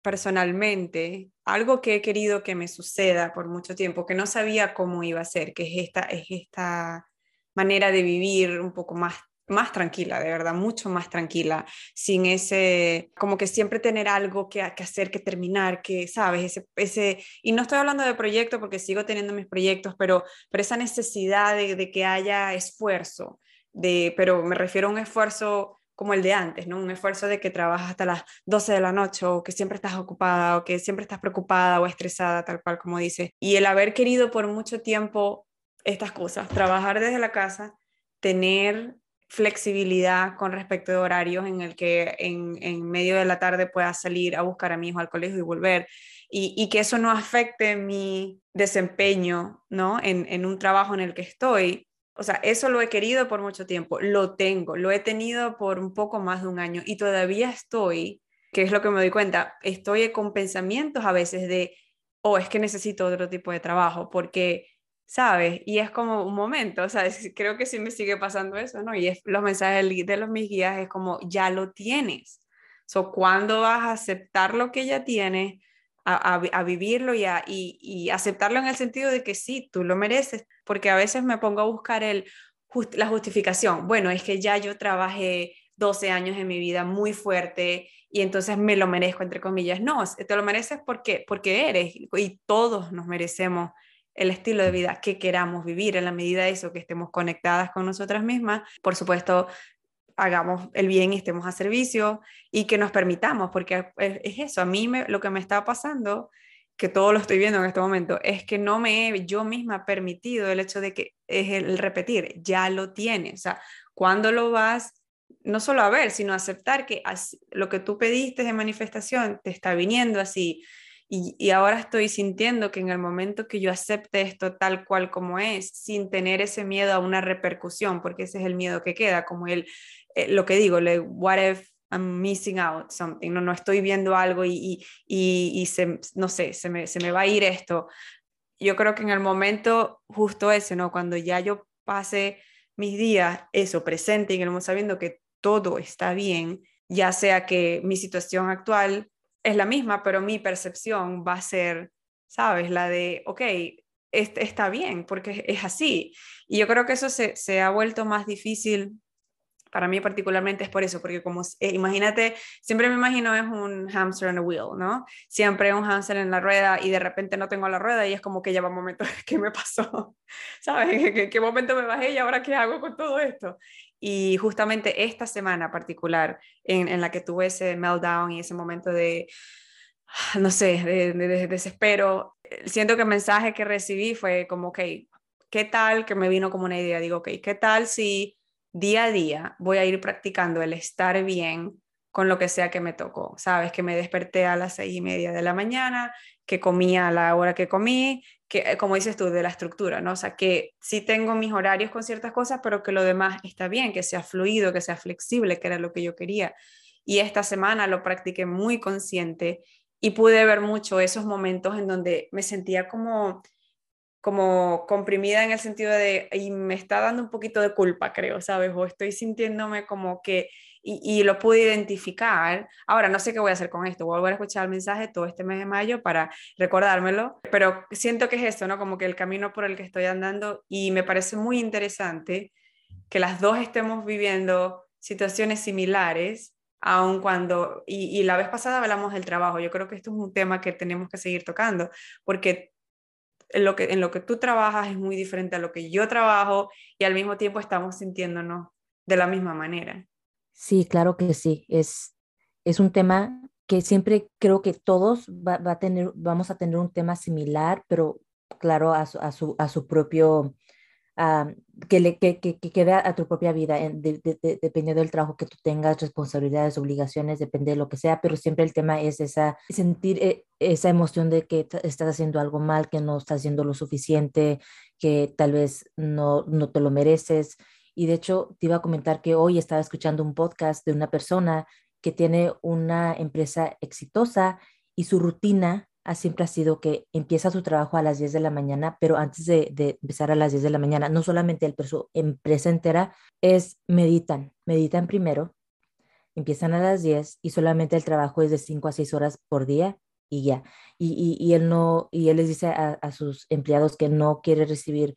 personalmente, algo que he querido que me suceda por mucho tiempo, que no sabía cómo iba a ser, que es esta, es esta manera de vivir un poco más más tranquila, de verdad, mucho más tranquila, sin ese, como que siempre tener algo que, que hacer, que terminar, que, ¿sabes? Ese, ese, y no estoy hablando de proyectos porque sigo teniendo mis proyectos, pero, pero esa necesidad de, de que haya esfuerzo, de, pero me refiero a un esfuerzo como el de antes, ¿no? Un esfuerzo de que trabajas hasta las 12 de la noche o que siempre estás ocupada o que siempre estás preocupada o estresada, tal cual como dice. Y el haber querido por mucho tiempo estas cosas, trabajar desde la casa, tener flexibilidad con respecto de horarios en el que en, medio de la tarde pueda salir a buscar a mi hijo al colegio y volver y, que eso no afecte mi desempeño ¿no? En, en, un trabajo en el que estoy. O sea, eso lo he querido por mucho tiempo, lo tengo, lo he tenido por un poco más de un año y todavía estoy, que es lo que me doy cuenta, estoy con pensamientos a veces de, oh, es que necesito otro tipo de trabajo porque ¿sabes? Y es como un momento, o sea, <laughs> creo que sí me sigue pasando eso, ¿no? Y es, los mensajes de los mis guías es como, ya lo tienes. So, ¿Cuándo vas a aceptar lo que ya tienes, a, vivirlo y, aceptarlo en el sentido de que sí, tú lo mereces? Porque a veces me pongo a buscar el, la justificación. Bueno, es que ya yo trabajé 12 años en mi vida muy fuerte y entonces me lo merezco, entre comillas. No, te lo mereces porque, porque eres y todos nos merecemos el estilo de vida que queramos vivir en la medida de eso, que estemos conectadas con nosotras mismas. Por supuesto, hagamos el bien y estemos a servicio y que nos permitamos, porque es eso, a mí me, lo que me está pasando, que todo lo estoy viendo en este momento, es que no me he yo misma permitido el hecho de que es el repetir, ya lo tienes, o sea, cuando lo vas no solo a ver, sino aceptar que lo que tú pediste de manifestación te está viniendo así, y, ahora estoy sintiendo que en el momento que yo acepte esto tal cual como es, sin tener ese miedo a una repercusión, porque ese es el miedo que queda, como el, eh, lo que digo, le, what if I'm missing out something, no, no estoy viendo algo y, y, y, se, no sé, se me, se me va a ir esto. Yo creo que en el momento justo ese, ¿no? Cuando ya yo pase mis días, eso, presente y que sabiendo que todo está bien, ya sea que mi situación actual es la misma, pero mi percepción va a ser, ¿sabes? La de, ok, está bien, porque es así. Y yo creo que eso se, ha vuelto más difícil para mí particularmente es por eso, porque como, eh, imagínate, siempre me imagino es un hamster on a wheel, ¿no? Siempre un hamster en la rueda y de repente no tengo la rueda y es como que ya va un momento, <laughs> ¿qué me pasó? <laughs> ¿Sabes? ¿Qué, qué momento me bajé y ahora qué hago con todo esto? Y justamente esta semana particular en, en la que tuve ese meltdown y ese momento de, <sighs> no sé, de, de, desespero. Siento que el mensaje que recibí fue como, ok, ¿qué tal? Que me vino como una idea, digo, ok, ¿qué tal si día a día voy a ir practicando el estar bien con lo que sea que me tocó? Sabes, que me desperté a las seis y media de la mañana, que comía a la hora que comí, que, como dices tú, de la estructura, ¿no? O sea, que sí tengo mis horarios con ciertas cosas, pero que lo demás está bien, que sea fluido, que sea flexible, que era lo que yo quería. Y esta semana lo practiqué muy consciente y pude ver mucho esos momentos en donde me sentía como como comprimida en el sentido de, y me está dando un poquito de culpa, creo, ¿sabes? O estoy sintiéndome como que, y, lo pude identificar. Ahora, no sé qué voy a hacer con esto, voy a volver a escuchar el mensaje todo este mes de mayo para recordármelo, pero siento que es esto, ¿no? Como que el camino por el que estoy andando y me parece muy interesante que las dos estemos viviendo situaciones similares, aun cuando, y, y la vez pasada hablamos del trabajo, yo creo que esto es un tema que tenemos que seguir tocando, porque en lo, que, en lo que tú trabajas es muy diferente a lo que yo trabajo y al mismo tiempo estamos sintiéndonos de la misma manera. Sí, claro que sí. Es, es un tema que siempre creo que todos va, a tener, vamos a tener un tema similar, pero claro, a su, a su, a su propio que, le, que, que, quede a tu propia vida, dependiendo del trabajo que tú tengas, responsabilidades, obligaciones, depende de lo que sea, pero siempre el tema es esa, sentir eh, esa emoción de que estás haciendo algo mal, que no estás haciendo lo suficiente, que tal vez no, no te lo mereces. Y de hecho, te iba a comentar que hoy estaba escuchando un podcast de una persona que tiene una empresa exitosa y su rutina siempre ha sido que empieza su trabajo a las 10 de la mañana, pero antes de, empezar a las 10 de la mañana, no solamente el su empresa entera, es meditan, meditan primero, empiezan a las 10 y solamente el trabajo es de 5 a 6 horas por día y ya. Y, él no, y él les dice a, sus empleados que no quiere recibir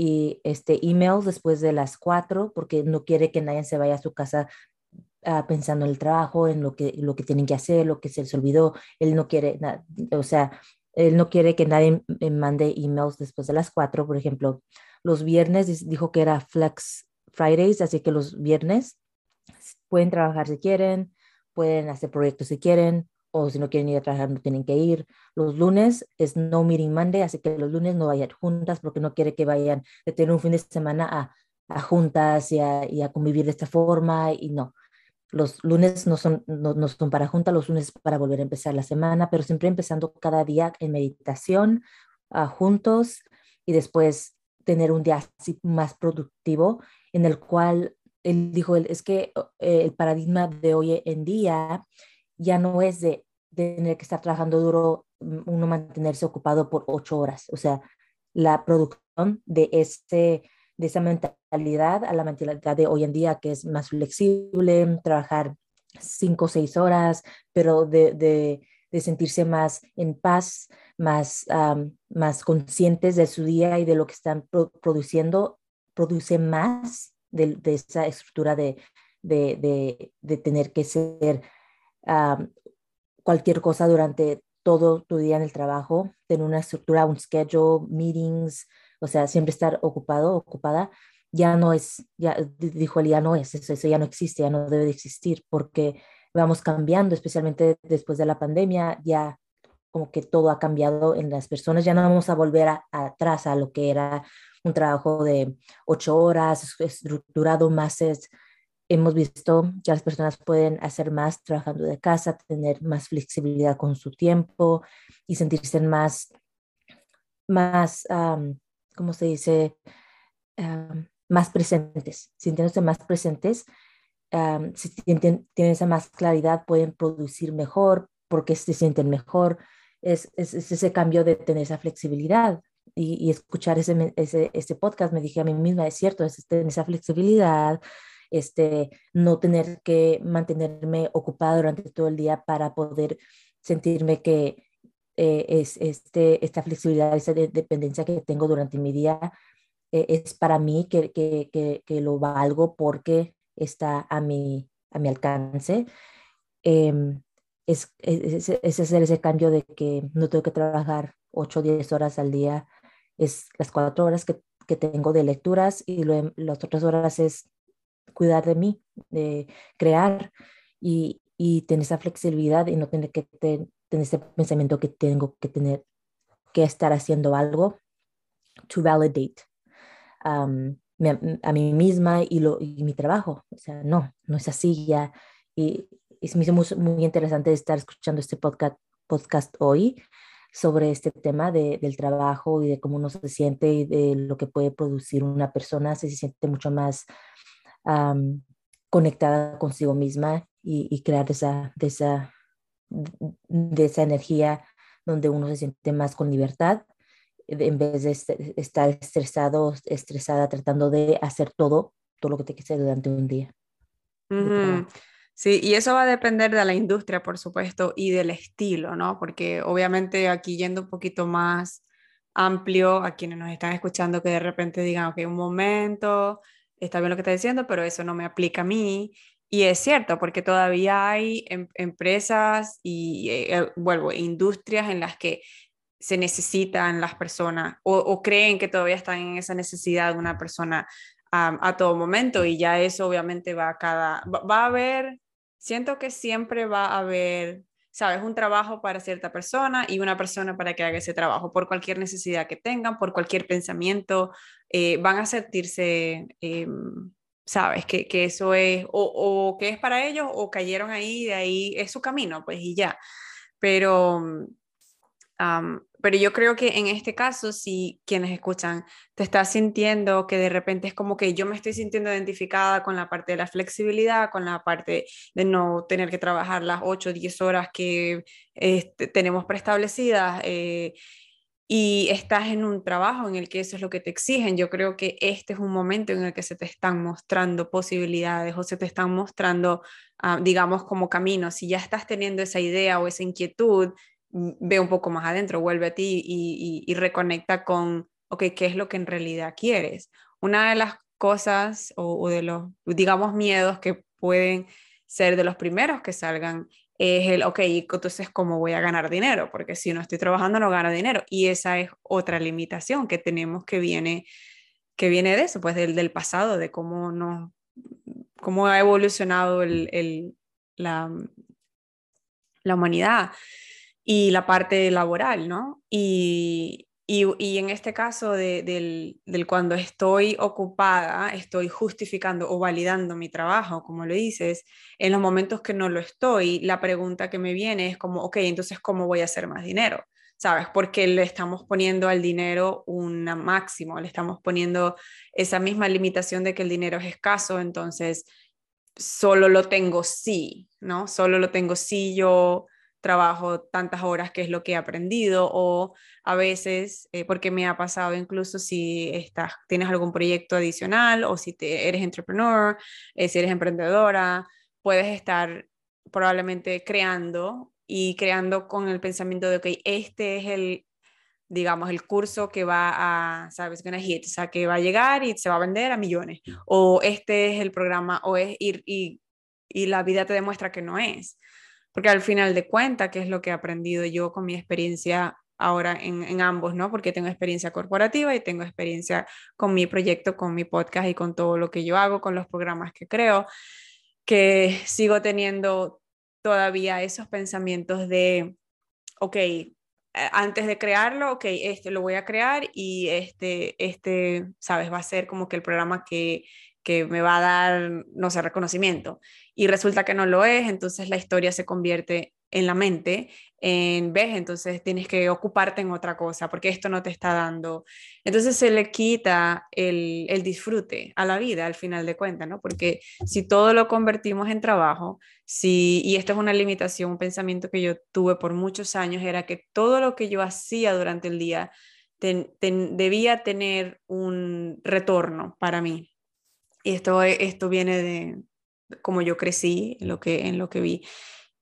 y este emails después de las 4 porque no quiere que nadie se vaya a su casa Ah, pensando en el trabajo, en lo que, lo que tienen que hacer, lo que se les olvidó. Él no quiere, o sea, él no quiere que nadie mande emails después de las cuatro, por ejemplo. Los viernes dijo que era Flex Fridays, así que los viernes pueden trabajar si quieren, pueden hacer proyectos si quieren, o si no quieren ir a trabajar no tienen que ir. Los lunes es no meeting Monday, así que los lunes no vayan juntas porque no quiere que vayan de tener un fin de semana a, a juntas y a, y a, convivir de esta forma y no. Los lunes no son, no, son para junta, los lunes para volver a empezar la semana, pero siempre empezando cada día en meditación uh, juntos y después tener un día así más productivo en el cual él dijo, es que eh, el paradigma de hoy en día ya no es de, de tener que estar trabajando duro, mm, uno mantenerse ocupado por ocho horas, o sea, la producción de ese de esa mentalidad a la mentalidad de hoy en día que es más flexible, trabajar cinco o seis horas, pero de, de, de sentirse más en paz, más, más conscientes de su día y de lo que están produciendo, produce más de, de esa estructura de, de, de tener que ser cualquier cosa durante todo tu día en el trabajo, tener una estructura, un schedule, meetings, o sea, siempre estar ocupado, ocupada, ya no es, ya dijo él, ya no es, eso, eso ya no existe, ya no debe de existir, porque vamos cambiando, especialmente después de la pandemia, ya como que todo ha cambiado en las personas, ya no vamos a volver atrás a lo que era un trabajo de ocho horas, estructurado, más es, hemos visto que las personas pueden hacer más trabajando de casa, tener más flexibilidad con su tiempo y sentirse más, más como se dice? más presentes, sintiéndose más presentes, si tienen, esa más claridad, pueden producir mejor porque se sienten mejor. Es, es, ese cambio de tener esa flexibilidad y, escuchar ese, ese, ese, podcast. Me dije a mí misma, es cierto, es tener esa flexibilidad, este, no tener que mantenerme ocupada durante todo el día para poder sentirme que eh, es este, esta flexibilidad, esa dependencia que tengo durante mi día, eh, es para mí que, que, que, lo valgo porque está a mi, a mi alcance. Em, es, es, es, hacer ese cambio de que no tengo que trabajar 8 o 10 horas al día, es las 4 horas que, que tengo de lecturas y lo, las otras horas es cuidar de mí, de crear y, y tener esa flexibilidad y no tener que tener este pensamiento que tengo que tener que estar haciendo algo to validate um, a mí misma y, lo, y mi trabajo. O sea, no, no es así ya. Y, y me hizo muy, muy, interesante estar escuchando este podcast, podcast hoy sobre este tema de, del trabajo y de cómo uno se siente y de lo que puede producir una persona, se siente mucho más um, conectada consigo misma y, y crear esa, de esa, de esa energía donde uno se siente más con libertad en vez de estar estresado, estresada tratando de hacer todo, todo lo que te hacer durante un día. Sí, y eso va a depender de la industria, por supuesto, y del estilo, ¿no? Porque obviamente aquí yendo un poquito más amplio a quienes nos están escuchando que de repente digan, ok, un momento, está bien lo que está diciendo, pero eso no me aplica a mí. Y es cierto, porque todavía hay em, empresas y, eh, eh, vuelvo, industrias en las que se necesitan las personas o, creen que todavía están en esa necesidad de una persona a todo momento y ya eso obviamente va a cada, va, a haber, siento que siempre va a haber, sabes, un trabajo para cierta persona y una persona para que haga ese trabajo por cualquier necesidad que tengan, por cualquier pensamiento, eh, van a sentirse... Em, sabes, que, que, eso es, o, o, que es para ellos, o cayeron ahí, de ahí es su camino, pues y ya. Pero, pero yo creo que en este caso, si quienes escuchan te estás sintiendo que de repente es como que yo me estoy sintiendo identificada con la parte de la flexibilidad, con la parte de no tener que trabajar las 8 o 10 horas que este, tenemos preestablecidas. Eh, y estás en un trabajo en el que eso es lo que te exigen, yo creo que este es un momento en el que se te están mostrando posibilidades o se te están mostrando, ah, digamos, como caminos. Si ya estás teniendo esa idea o esa inquietud, ve un poco más adentro, vuelve a ti y, reconecta con, ok, ¿qué es lo que en realidad quieres? Una de las cosas o, de los, digamos, miedos que pueden ser de los primeros que salgan es el, ok, entonces, ¿cómo voy a ganar dinero? Porque si no estoy trabajando, no gano dinero. Y esa es otra limitación que tenemos que viene, que viene de eso, pues del, del pasado, de cómo, no, cómo ha evolucionado el, el, la, la humanidad y la parte laboral, ¿no? Y, y, en este caso de, del, cuando estoy ocupada, estoy justificando o validando mi trabajo, como lo dices, en los momentos que no lo estoy, la pregunta que me viene es como, ok, entonces, ¿cómo voy a hacer más dinero? ¿Sabes? Porque le estamos poniendo al dinero un máximo, le estamos poniendo esa misma limitación de que el dinero es escaso, entonces solo lo tengo si, ¿no? Solo lo tengo si yo trabajo tantas horas, que es lo que he aprendido, o a veces, eh, porque me ha pasado incluso si estás, tienes algún proyecto adicional o si te, eres entrepreneur, eh, si eres emprendedora, puedes estar probablemente creando y creando con el pensamiento de, que este es el, digamos, el curso que va a, sabes, gonna hit, o sea, que va a llegar y se va a vender a millones, o este es el programa, o es ir y, y la vida te demuestra que no es porque al final de cuentas, ¿qué es lo que he aprendido yo con mi experiencia ahora en, ambos, ¿no? Porque tengo experiencia corporativa y tengo experiencia con mi proyecto, con mi podcast y con todo lo que yo hago, con los programas que creo, que sigo teniendo todavía esos pensamientos de, ok, eh, antes de crearlo, ok, este lo voy a crear y este, este, sabes, va a ser como que el programa que, que me va a dar, no sé, reconocimiento. Y resulta que no lo es, entonces la historia se convierte en la mente, en vez, entonces tienes que ocuparte en otra cosa, porque esto no te está dando. Entonces se le quita el, el disfrute a la vida al final de cuentas, ¿no? Porque si todo lo convertimos en trabajo, si, y esto es una limitación, un pensamiento que yo tuve por muchos años, era que todo lo que yo hacía durante el día debía tener un retorno para mí. Y esto, esto viene de como yo crecí, en lo, que, en lo que vi.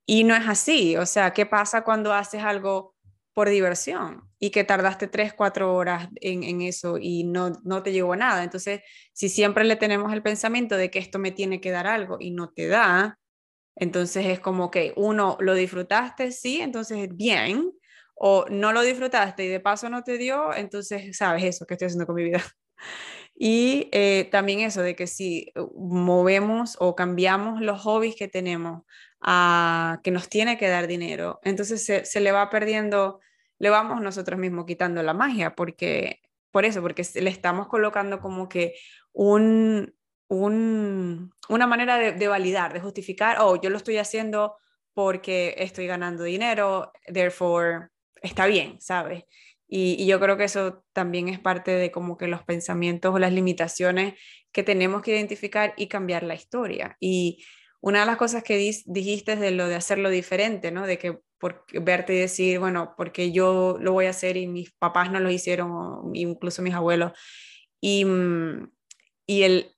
Y no es así, o sea, ¿qué pasa cuando haces algo por diversión y que tardaste tres, cuatro horas en, eso y no, no te llegó nada? Entonces, si siempre le tenemos el pensamiento de que esto me tiene que dar algo y no te da, entonces es como que uno lo disfrutaste, sí, entonces bien, o no lo disfrutaste y de paso no te dio, entonces sabes eso que estoy haciendo con mi vida. Y eh, también eso de que si uh, movemos o cambiamos los hobbies que tenemos a que nos tiene que dar dinero. Entonces se, se le va perdiendo, le vamos nosotros mismos quitando la magia, porque por eso, porque le estamos colocando como que un, un, una manera de, de, validar, de justificar, oh, yo lo estoy haciendo porque estoy ganando dinero, therefore está bien, ¿sabes? Y, yo creo que eso también es parte de como que los pensamientos o las limitaciones que tenemos que identificar y cambiar la historia. Y una de las cosas que dijiste es de lo de hacerlo diferente, ¿no? De que por verte y decir, bueno, porque yo lo voy a hacer y mis papás no lo hicieron, o incluso mis abuelos. Y, mm, y el,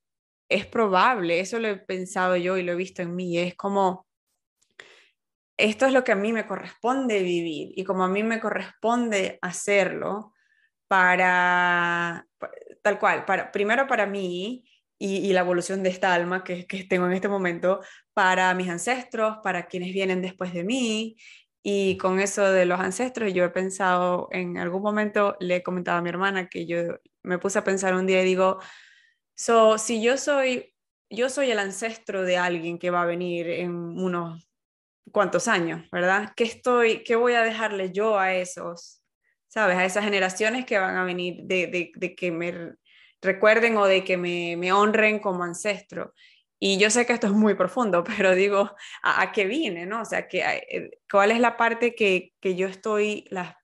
es probable, eso lo he pensado yo y lo he visto en mí, es como, esto es lo que a mí me corresponde vivir y como a mí me corresponde hacerlo para, tal cual, para, primero para mí y, la evolución de esta alma que, tengo en este momento, para mis ancestros, para quienes vienen después de mí. Y con eso de los ancestros, yo he pensado, en algún momento le he comentado a mi hermana que yo me puse a pensar un día y digo, so, si yo soy, yo soy el ancestro de alguien que va a venir en unos cuantos años, ¿verdad? ¿Qué, estoy, qué voy a dejarle yo a esos, sabes? A esas generaciones que van a venir de, de, de que me recuerden o de que me, me honren como ancestro. Y yo sé que esto es muy profundo, <laughs> pero digo, ¿a, qué viene? ¿no? O sea, que, eh, ¿cuál es la parte que, que yo estoy, las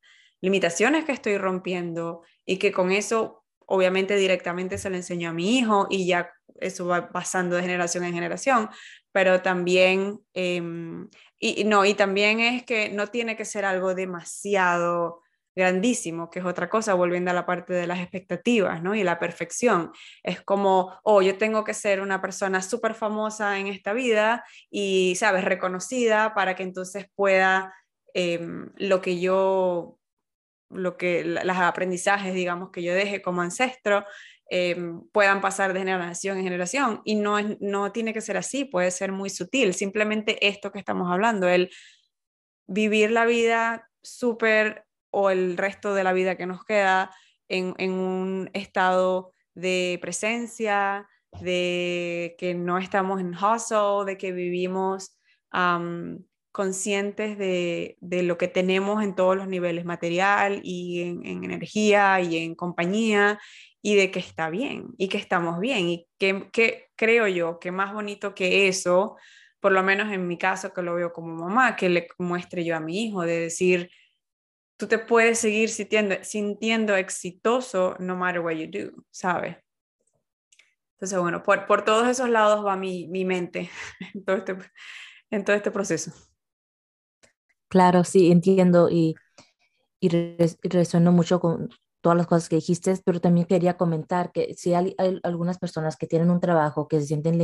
limitaciones que estoy rompiendo y que con eso obviamente directamente se lo enseño a mi hijo y ya eso va pasando de generación en generación, pero también, em, y, no, y también es que no tiene que ser algo demasiado grandísimo, que es otra cosa, volviendo a la parte de las expectativas, ¿no? Y la perfección. Es como, oh, yo tengo que ser una persona súper famosa en esta vida y, ¿sabes?, reconocida para que entonces pueda em, lo que yo, lo que, las aprendizajes, digamos, que yo deje como ancestro, em, puedan pasar de generación en generación. Y no, no tiene que ser así, puede ser muy sutil. Simplemente esto que estamos hablando, el vivir la vida súper o el resto de la vida que nos queda en, un estado de presencia, de que no estamos en hustle, de que vivimos conscientes de, lo que tenemos en todos los niveles, material y en, energía y en compañía, y de que está bien y que estamos bien. Y que, que creo yo que más bonito que eso, por lo menos en mi caso que lo veo como mamá, que le muestre yo a mi hijo, de decir, tú te puedes seguir sintiendo, sintiendo exitoso no matter what you do, ¿sabes? Entonces, bueno, por, por todos esos lados va mi, mi mente <laughs> en todo, este, en todo este proceso. Claro, sí, entiendo y, y mucho con todas las cosas que dijiste, pero también quería comentar que si hay, algunas personas que tienen un trabajo, que se sienten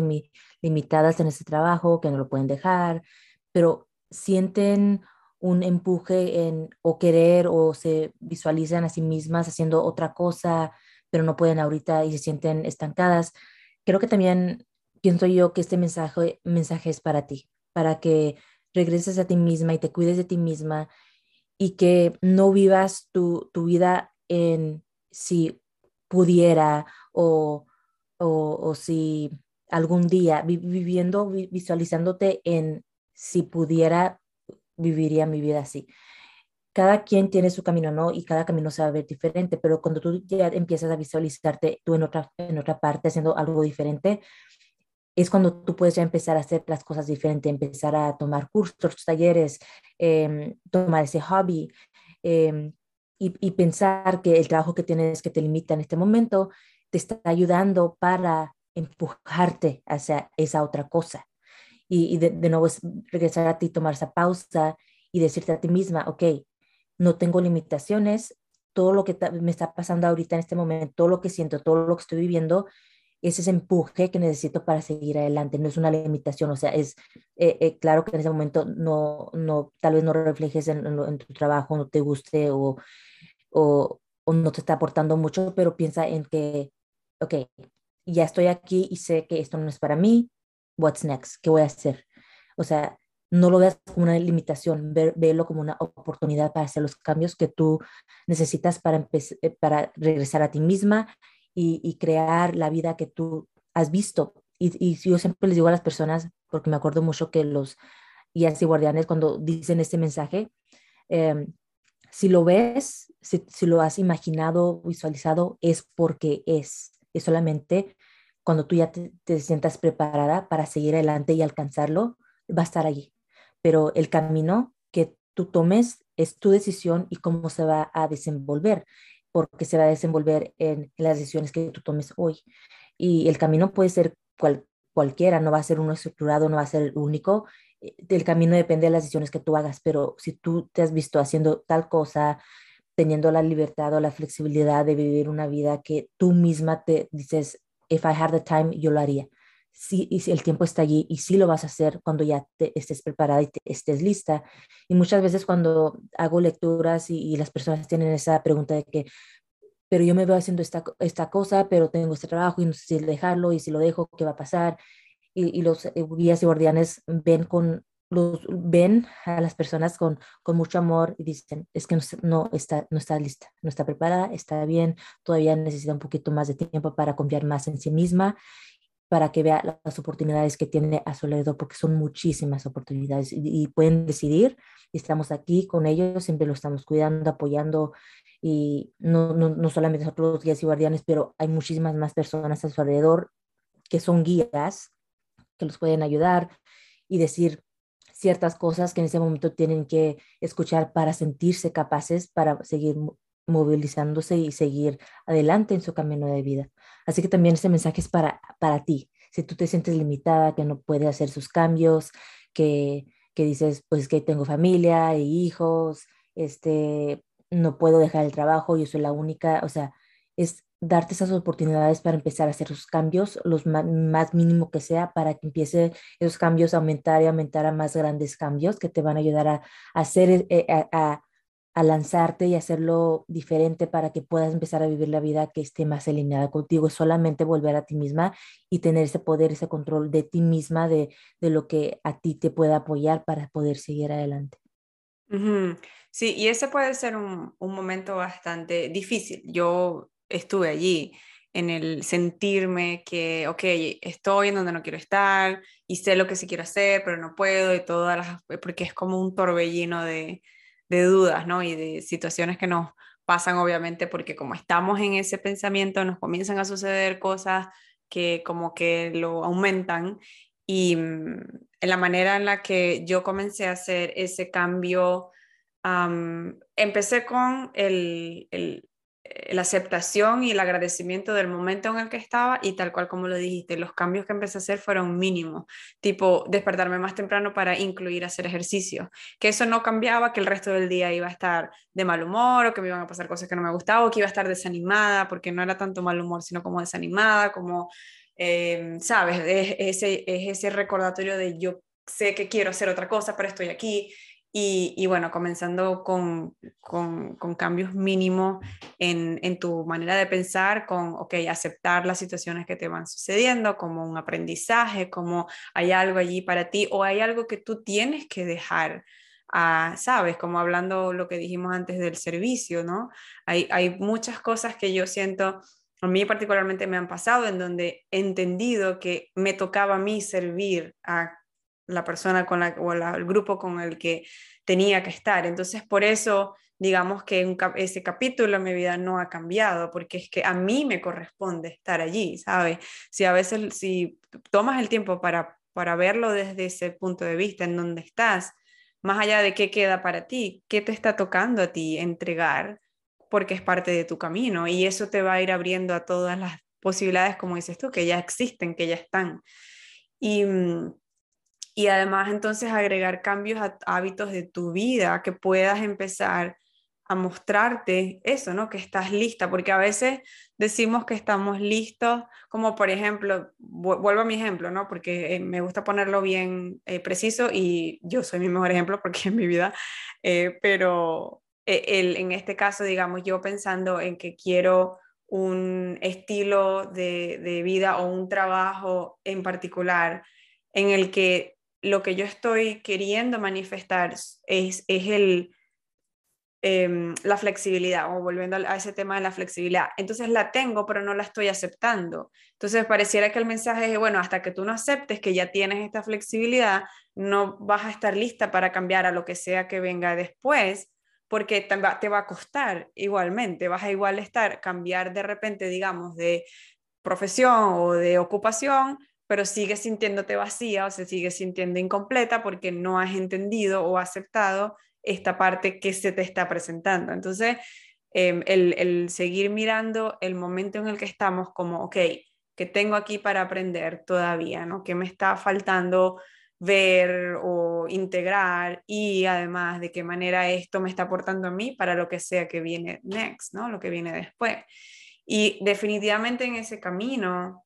limitadas en ese trabajo, que no lo pueden dejar, pero sienten un empuje en o querer o se visualizan a sí mismas haciendo otra cosa, pero no pueden ahorita y se sienten estancadas. Creo que también pienso yo que este mensaje, mensaje es para ti, para que regreses a ti misma y te cuides de ti misma y que no vivas tu, tu vida en si pudiera o, o, si algún día viviendo, visualizándote en si pudiera viviría mi vida así. Cada quien tiene su camino, ¿no? Y cada camino se va a ver diferente, pero cuando tú ya empiezas a visualizarte tú en otra, en otra parte haciendo algo diferente, es cuando tú puedes ya empezar a hacer las cosas diferentes, empezar a tomar cursos, talleres, em, tomar ese hobby em, y, y, pensar que el trabajo que tienes que te limita en este momento te está ayudando para empujarte hacia esa otra cosa. Y, de, nuevo es regresar a ti, tomar esa pausa y decirte a ti misma, ok, no tengo limitaciones, todo lo que me está pasando ahorita en este momento, todo lo que siento, todo lo que estoy viviendo, es ese empuje que necesito para seguir adelante, no es una limitación, o sea, es eh, eh, claro que en ese momento no, no, tal vez no reflejes en, en, tu trabajo, no te guste o, o, o, no te está aportando mucho, pero piensa en que, ok, ya estoy aquí y sé que esto no es para mí, what's next, qué voy a hacer. O sea, no lo veas como una limitación, ve, vélo como una oportunidad para hacer los cambios que tú necesitas para, eh, para regresar a ti misma y, crear la vida que tú has visto. Y, y, yo siempre les digo a las personas, porque me acuerdo mucho que los guías y guardianes cuando dicen este mensaje. Em, si lo ves, si, lo has imaginado, visualizado, es porque es. Es solamente cuando tú ya te, te, sientas preparada para seguir adelante y alcanzarlo, va a estar allí. Pero el camino que tú tomes es tu decisión y cómo se va a desenvolver, porque se va a desenvolver en, las decisiones que tú tomes hoy. Y el camino puede ser cualquiera, no va a ser uno estructurado, no va a ser el único. Eh, el camino depende de las decisiones que tú hagas, pero si tú te has visto haciendo tal cosa, teniendo la libertad o la flexibilidad de vivir una vida que tú misma te dices, if I had the time, yo lo haría sí, y si el tiempo está allí y sí lo vas a hacer cuando ya estés preparada y estés lista. Y muchas veces cuando hago lecturas y, las personas tienen esa pregunta de que, pero yo me veo haciendo esta, esta cosa, pero tengo este trabajo y no sé si dejarlo y si lo dejo, ¿qué va a pasar? Y, los eh, guías y guardianes ven con los ven a las personas con, con mucho amor y dicen, es que no, no, está, no está lista, no está preparada, está bien, todavía necesita un poquito más de tiempo para confiar más en sí misma para que vea las oportunidades que tiene a su alrededor, porque son muchísimas oportunidades y, pueden decidir. Y estamos aquí con ellos, siempre lo estamos cuidando, apoyando y no, no, no solamente nosotros guías y guardianes, pero hay muchísimas más personas a su alrededor que son guías que los pueden ayudar y decir ciertas cosas que en ese momento tienen que escuchar para sentirse capaces para seguir movilizándose y seguir adelante en su camino de vida. Así que también este mensaje es para, para ti. Si tú te sientes limitada, que no puedes hacer sus cambios, que, que dices, pues que tengo familia y hijos, este, no puedo dejar el trabajo, yo soy la única, o sea, es darte esas oportunidades para empezar a hacer sus cambios, los más, mínimo que sea, para que empiece esos cambios a aumentar y aumentar a más grandes cambios que te van a ayudar a, hacer, eh, a, a lanzarte y hacerlo diferente para que puedas empezar a vivir la vida que esté más alineada contigo. Es solamente volver a ti misma y tener ese poder, ese control de ti misma, de, de lo que a ti te pueda apoyar para poder seguir adelante. Sí, y ese puede ser un, un momento bastante difícil. Yo estuve allí en el sentirme que, ok, estoy en donde no quiero estar y sé lo que sí quiero hacer, pero no puedo y todas las, porque es como un torbellino de, de dudas, ¿no? Y de situaciones que nos pasan, obviamente, porque como estamos en ese pensamiento, nos comienzan a suceder cosas que como que lo aumentan. Y mm, en la manera en la que yo comencé a hacer ese cambio, empecé con el, el, la aceptación y el agradecimiento del momento en el que estaba y tal cual como lo dijiste, los cambios que empecé a hacer fueron mínimos, tipo despertarme más temprano para incluir hacer ejercicio, que eso no cambiaba, que el resto del día iba a estar de mal humor o que me iban a pasar cosas que no me gustaban o que iba a estar desanimada, porque no era tanto mal humor, sino como desanimada, como, em, sabes, es ese, es ese recordatorio de yo sé que quiero hacer otra cosa, pero estoy aquí y, bueno, comenzando con, con, cambios mínimos en, en, tu manera de pensar, con, ok, aceptar las situaciones que te van sucediendo como un aprendizaje, como hay algo allí para ti o hay algo que tú tienes que dejar. a ¿Sabes? Como hablando lo que dijimos antes del servicio, ¿no? Hay, hay muchas cosas que yo siento, a mí particularmente me han pasado en donde he entendido que me tocaba a mí servir a la persona con la, o el grupo con el que tenía que estar. Entonces, por eso, digamos que ese capítulo en mi vida no ha cambiado, porque es que a mí me corresponde estar allí, ¿sabes? Si a veces, si tomas el tiempo para, para verlo desde ese punto de vista, en donde estás, más allá de qué queda para ti, qué te está tocando a ti entregar, porque es parte de tu camino y eso te va a ir abriendo a todas las posibilidades, como dices tú, que ya existen, que ya están. Y, mm, y además entonces agregar cambios a hábitos de tu vida que puedas empezar a mostrarte eso, ¿no? Que estás lista, porque a veces decimos que estamos listos, como por ejemplo, vuelvo a mi ejemplo, ¿no? Porque eh, me gusta ponerlo bien eh, preciso y yo soy mi mejor ejemplo <laughs> porque en mi vida, eh, pero el, en este caso, digamos, yo pensando en que quiero un estilo de, de vida o un trabajo en particular en el que lo que yo estoy queriendo manifestar es, es el, em, la flexibilidad, o volviendo a ese tema de la flexibilidad. Entonces la tengo, pero no la estoy aceptando. Entonces pareciera que el mensaje es, bueno, hasta que tú no aceptes que ya tienes esta flexibilidad, no vas a estar lista para cambiar a lo que sea que venga después, porque te va a costar igualmente, vas a igual estar, cambiar de repente, digamos, de profesión o de ocupación, pero sigues sintiéndote vacía o se sigue sintiendo incompleta porque no has entendido o aceptado esta parte que se te está presentando. Entonces, em, el, el, seguir mirando el momento en el que estamos como, ok, ¿qué tengo aquí para aprender todavía? ¿no? ¿Qué me está faltando ver o integrar? Y además, ¿de qué manera esto me está aportando a mí para lo que sea que viene next, ¿no? lo que viene después? Y definitivamente en ese camino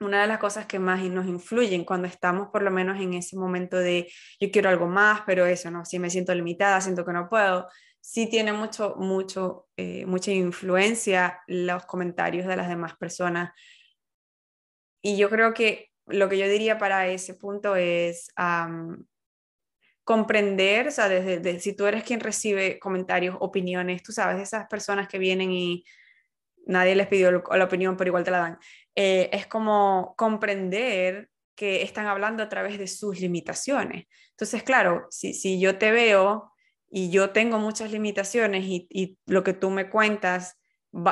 una de las cosas que más nos influyen cuando estamos por lo menos en ese momento de yo quiero algo más, pero eso, ¿no? Si me siento limitada, siento que no puedo, sí tiene mucho, mucho, eh, mucha influencia los comentarios de las demás personas. Y yo creo que lo que yo diría para ese punto es comprender, o sea, desde, si tú eres quien recibe comentarios, opiniones, tú sabes, esas personas que vienen y nadie les pidió la opinión, pero igual te la dan. Eh, es como comprender que están hablando a través de sus limitaciones. Entonces, claro, si, si yo te veo y yo tengo muchas limitaciones y, y lo que tú me cuentas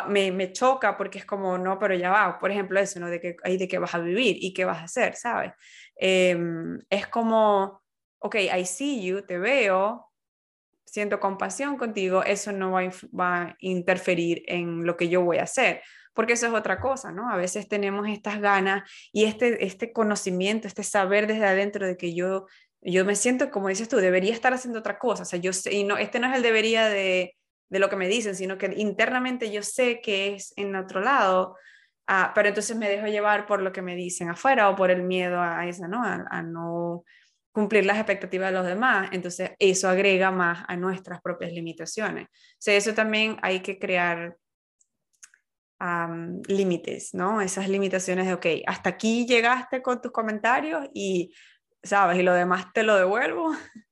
me, me, choca porque es como, no, pero ya va, por ejemplo, eso, ¿no? De que, de qué vas a vivir y qué vas a hacer, ¿sabes? Em, es como, ok, I see you, te veo, siento compasión contigo, eso no va a, interferir en lo que yo voy a hacer porque eso es otra cosa, ¿no? A veces tenemos estas ganas y este, este conocimiento, este saber desde adentro de que yo, yo me siento, como dices tú, debería estar haciendo otra cosa, o sea, yo sé, y no, este no es el debería de, de lo que me dicen, sino que internamente yo sé que es en otro lado, ah, pero entonces me dejo llevar por lo que me dicen afuera o por el miedo a esa, ¿no? a no cumplir las expectativas de los demás, entonces eso agrega más a nuestras propias limitaciones. O sea, eso también hay que crear límites, ¿no? Esas limitaciones de, ok, hasta aquí llegaste con tus comentarios y, ¿sabes? Y lo demás te lo devuelvo. <laughs>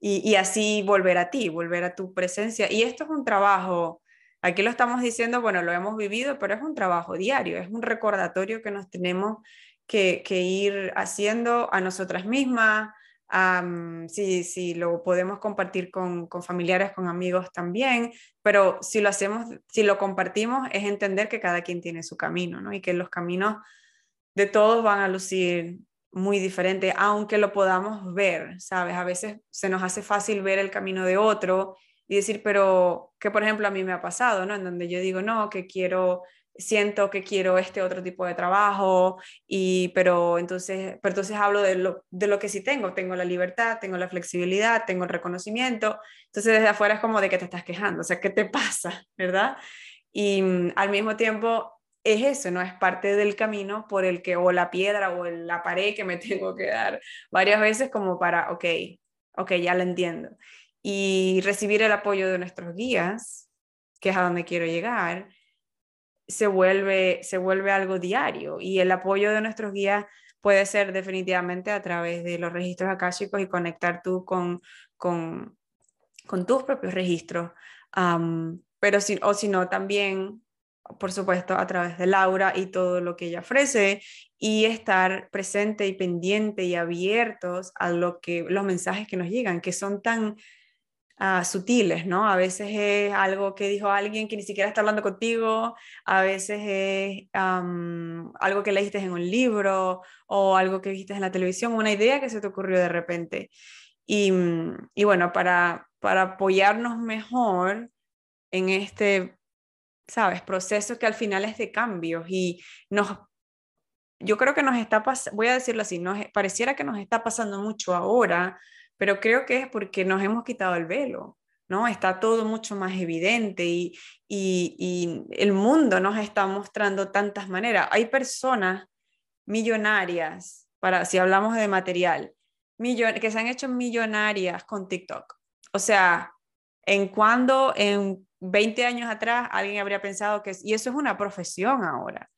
y, y así volver a ti, volver a tu presencia. Y esto es un trabajo, aquí lo estamos diciendo, bueno, lo hemos vivido, pero es un trabajo diario, es un recordatorio que nos tenemos que, que ir haciendo a nosotras mismas, si, si, lo podemos compartir con, con, familiares, con amigos también, pero si lo hacemos, si lo compartimos, es entender que cada quien tiene su camino, ¿no? Y que los caminos de todos van a lucir muy diferente, aunque lo podamos ver, ¿sabes? A veces se nos hace fácil ver el camino de otro y decir, pero que por ejemplo a mí me ha pasado, ¿no? En donde yo digo, no, que quiero siento que quiero este otro tipo de trabajo, y, pero, entonces, pero entonces hablo de lo, de lo que sí tengo, tengo la libertad, tengo la flexibilidad, tengo el reconocimiento, entonces desde afuera es como de que te estás quejando, o sea, ¿qué te <laughs> pasa? ¿Verdad? Y mm, al mismo tiempo es eso, no es parte del camino por el que, o la piedra o la pared que me <laughs> tengo que dar varias veces como para, ok, ok, ya lo entiendo. Y recibir el apoyo de nuestros guías, que es a donde quiero llegar, se vuelve, se vuelve algo diario y el apoyo de nuestros guías puede ser definitivamente a través de los registros akáshicos y conectar tú con, con, tus propios registros, pero si, o si no, también, por supuesto, a través de Laura y todo lo que ella ofrece y estar presente y pendiente y abiertos a lo que, los mensajes que nos llegan, que son tan Ah, sutiles, ¿no? A veces es algo que dijo alguien que ni siquiera está hablando contigo, a veces es algo que leíste en un libro o algo que viste en la televisión, una idea que se te ocurrió de repente. Y, mm, y bueno, para, para apoyarnos mejor en este, ¿sabes? Proceso que al final es de cambios y nos yo creo que nos está pasando, voy a decirlo así, nos, pareciera que nos está pasando mucho ahora pero creo que es porque nos hemos quitado el velo, ¿no? Está todo mucho más evidente y, y, el mundo nos está mostrando tantas maneras. Hay personas millonarias, para, si hablamos de material, que se han hecho millonarias con TikTok. O sea, en cuando en 20 años atrás alguien habría pensado que, y eso es una profesión ahora,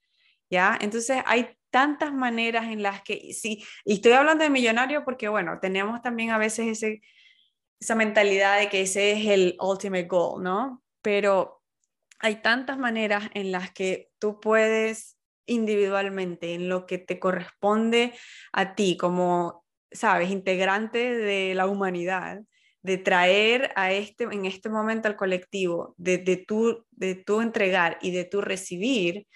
¿ya? Entonces hay tantas maneras en las que, sí, y estoy hablando de millonario porque, bueno, tenemos también a veces ese, esa mentalidad de que ese es el ultimate goal, ¿no? Pero hay tantas maneras en las que tú puedes individualmente, en lo que te corresponde a ti como, sabes, integrante de la humanidad, de traer a este, en este momento al colectivo, de, de, tu, de tu entregar y de tu recibir,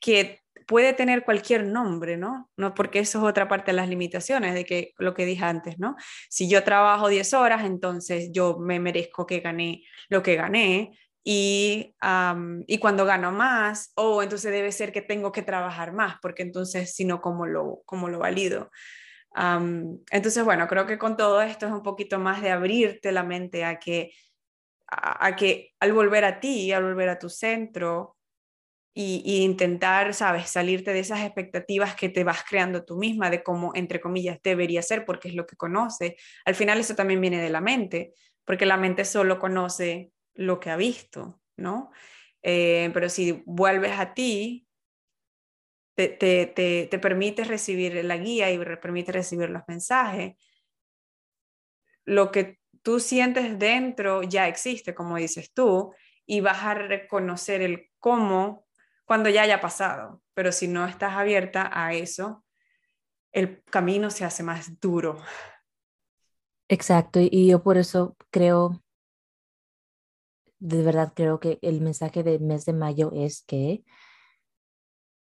que puede tener cualquier nombre, ¿no? No porque eso es otra parte de las limitaciones de que lo que dije antes, ¿no? Si yo trabajo 10 horas, entonces yo me merezco que gané lo que gané y, y cuando gano más, o oh, entonces debe ser que tengo que trabajar más, porque entonces si no, ¿cómo lo, cómo lo valido? entonces, bueno, creo que con todo esto es un poquito más de abrirte la mente a que, a que al volver a ti, al volver a tu centro, y, intentar, sabes, salirte de esas expectativas que te vas creando tú misma de cómo, entre comillas, debería ser porque es lo que conoce. Al final eso también viene de la mente, porque la mente solo conoce lo que ha visto, ¿no? Eh, pero si vuelves a ti, te, te, te, te permites recibir la guía y permite recibir los mensajes, lo que tú sientes dentro ya existe, como dices tú, y vas a reconocer el cómo cuando ya haya pasado. Pero si no estás abierta a eso, el camino se hace más duro. Exacto, y yo por eso creo, de verdad creo que el mensaje del mes de mayo es que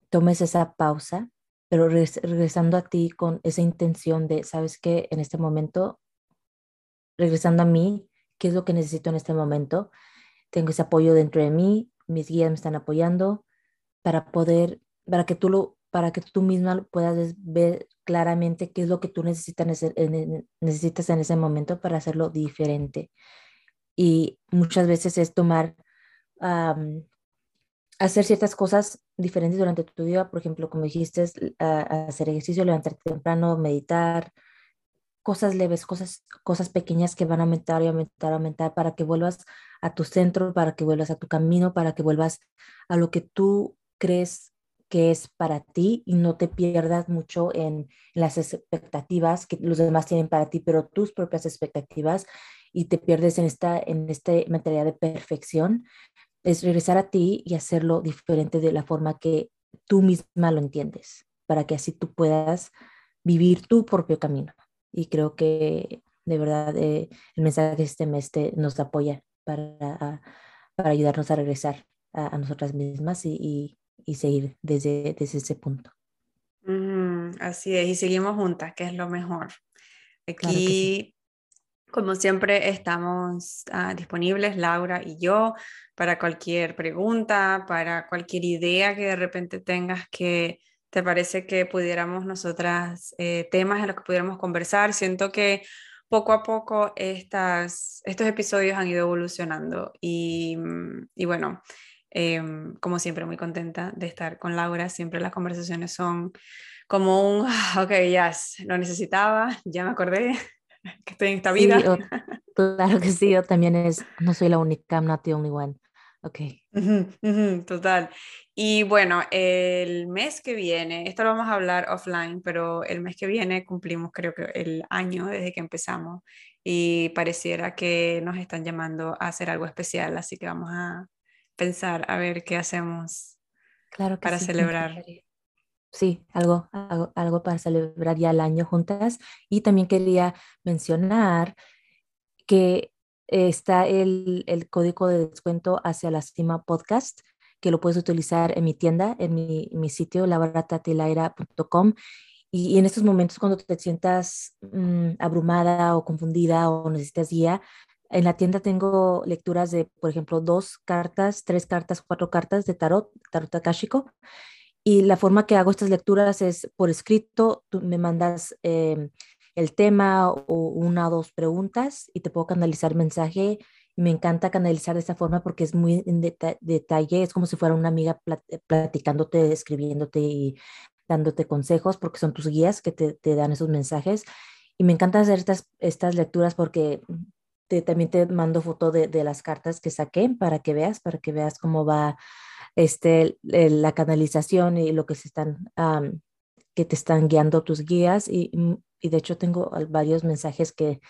tomes esa pausa, pero regresando a ti con esa intención de, sabes que en este momento, regresando a mí, ¿qué es lo que necesito en este momento? Tengo ese apoyo dentro de mí, mis guías me están apoyando, para poder, para que tú lo, para que tú misma puedas ver claramente qué es lo que tú necesitas, necesitas en ese momento para hacerlo diferente. Y muchas veces es tomar, hacer ciertas cosas diferentes durante tu día, por ejemplo, como dijiste, hacer ejercicio, levantarte temprano, meditar, cosas leves, cosas, cosas pequeñas que van a aumentar y aumentar, aumentar para que vuelvas a tu centro, para que vuelvas a tu camino, para que vuelvas a lo que tú crees que es para ti y no te pierdas mucho en, las expectativas que los demás tienen para ti, pero tus propias expectativas y te pierdes en esta, en esta mentalidad de perfección, es regresar a ti y hacerlo diferente de la forma que tú misma lo entiendes, para que así tú puedas vivir tu propio camino. Y creo que de verdad eh, el mensaje de este mes nos apoya para, para ayudarnos a regresar a, nosotras mismas y y seguir desde, desde ese punto. así es, y seguimos juntas, que es lo mejor. Aquí, como siempre, estamos ah, disponibles, Laura y yo, para cualquier pregunta, para cualquier idea que de repente tengas que te parece que pudiéramos nosotras, eh, temas en los que pudiéramos conversar. Siento que poco a poco estas, estos episodios han ido evolucionando y, mm, y bueno, Em, como siempre, muy contenta de estar con Laura. Siempre las conversaciones son como un, <laughs> ah, ok, ya, lo necesitaba, ya me acordé <laughs> que estoy en esta vida. claro que sí, yo también es, no soy la única, I'm not the only one. Ok. total. Y bueno, el mes que viene, esto lo vamos a hablar offline, pero el mes que viene cumplimos creo que el año desde que empezamos y pareciera que nos están llamando a hacer algo especial, así que vamos a, pensar a ver qué hacemos claro para celebrar. Sí, algo, algo, para celebrar ya el año juntas. Y también quería mencionar que está el, el, código de descuento hacia la Cima Podcast, que lo puedes utilizar en mi tienda, en mi, mi sitio, laboratatilaira.com. Y, y, en estos momentos cuando te sientas mm, abrumada o confundida o necesitas guía, en la tienda tengo lecturas de, por ejemplo, dos cartas, tres cartas, cuatro cartas de tarot, tarot akáshico. Y la forma que hago estas lecturas es por escrito, tú me mandas em, el tema o una o dos preguntas y te puedo canalizar mensaje. Y me encanta canalizar de esta forma porque es muy en detalle, es como si fuera una amiga platicándote, escribiéndote y dándote consejos porque son tus guías que te, te dan esos mensajes. Y me encanta hacer estas, estas lecturas porque también te mando foto de, de, las cartas que saqué para que veas, para que veas cómo va este, la canalización y lo que se están, que te están guiando tus guías. Y, mm, y, de hecho tengo varios mensajes que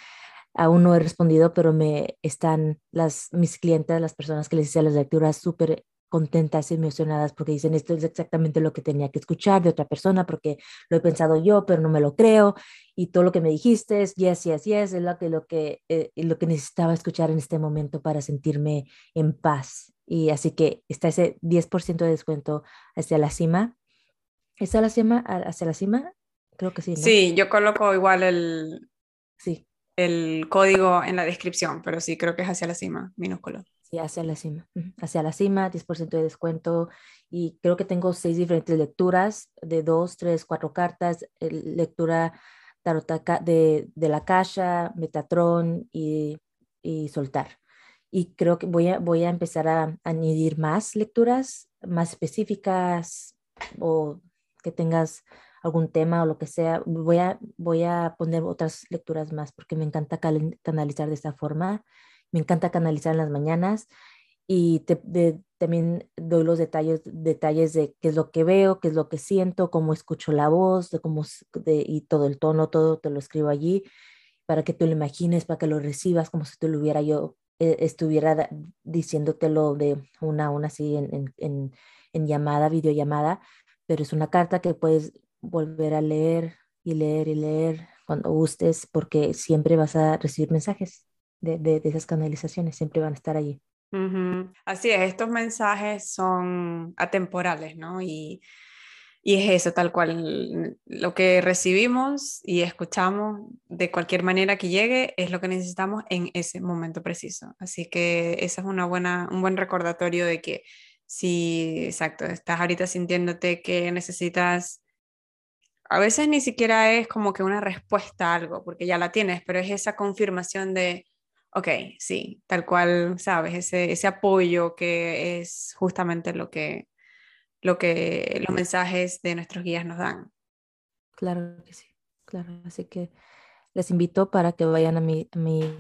aún no he respondido, pero me están las, mis clientes, las personas que les hice las lecturas súper contentas y emocionadas porque dicen esto es exactamente lo que tenía que escuchar de otra persona porque lo he pensado yo pero no me lo creo y todo lo que me dijiste es yes yes yes es lo que lo que eh, lo que necesitaba escuchar en este momento para sentirme en paz y así que está ese 10% de descuento hacia la cima. ¿está la cima hacia la cima? creo que sí sí yo coloco igual el sí. el código en la descripción pero sí creo que es hacia la cima minúsculo Sí, hacia la cima. Hacia la cima, 10% de descuento. Y creo que tengo seis diferentes lecturas de dos, tres, cuatro cartas. lectura tarot de, de la caja, Metatron y, y, soltar. Y creo que voy a, voy a empezar a añadir más lecturas más específicas o que tengas algún tema o lo que sea. Voy a, voy a poner otras lecturas más porque me encanta canalizar de esta forma me encanta canalizar en las mañanas y también doy los detalles, detalles de qué es lo que veo, qué es lo que siento, cómo escucho la voz, de cómo, de, y todo el tono, todo te lo escribo allí para que tú lo imagines, para que lo recibas como si tú lo hubiera yo, eh, estuviera diciéndotelo de una a una así en, en, en llamada, videollamada, pero es una carta que puedes volver a leer y leer y leer cuando gustes porque siempre vas a recibir mensajes de, esas canalizaciones, siempre van a estar allí. Así es, estos mensajes son atemporales, ¿no? Y, y es eso, tal cual, lo que recibimos y escuchamos de cualquier manera que llegue es lo que necesitamos en ese momento preciso. Así que ese es una buena, un buen recordatorio de que si, exacto, estás ahorita sintiéndote que necesitas, a veces ni siquiera es como que una respuesta a algo, porque ya la tienes, pero es esa confirmación de, ok, sí, tal cual, sabes, ese, ese apoyo que es justamente lo que, lo que los mensajes de nuestros guías nos dan. Claro que sí, claro, así que les invito para que vayan a mi,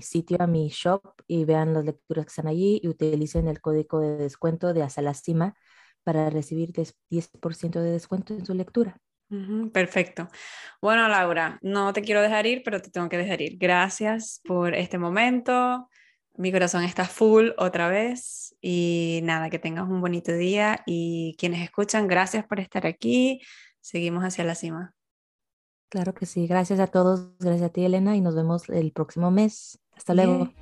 sitio, a mi shop y vean las lecturas que están allí y utilicen el código de descuento de Hasta la Cima para recibir 10% de descuento en su lectura perfecto. Bueno, Laura, no te quiero dejar ir, pero te tengo que dejar ir. Gracias por este momento. Mi corazón está full otra vez y nada, que tengas un bonito día y quienes escuchan, gracias por estar aquí. Seguimos hacia la cima. Claro que sí. Gracias a todos. Gracias a ti, Elena, y nos vemos el próximo mes. Hasta luego.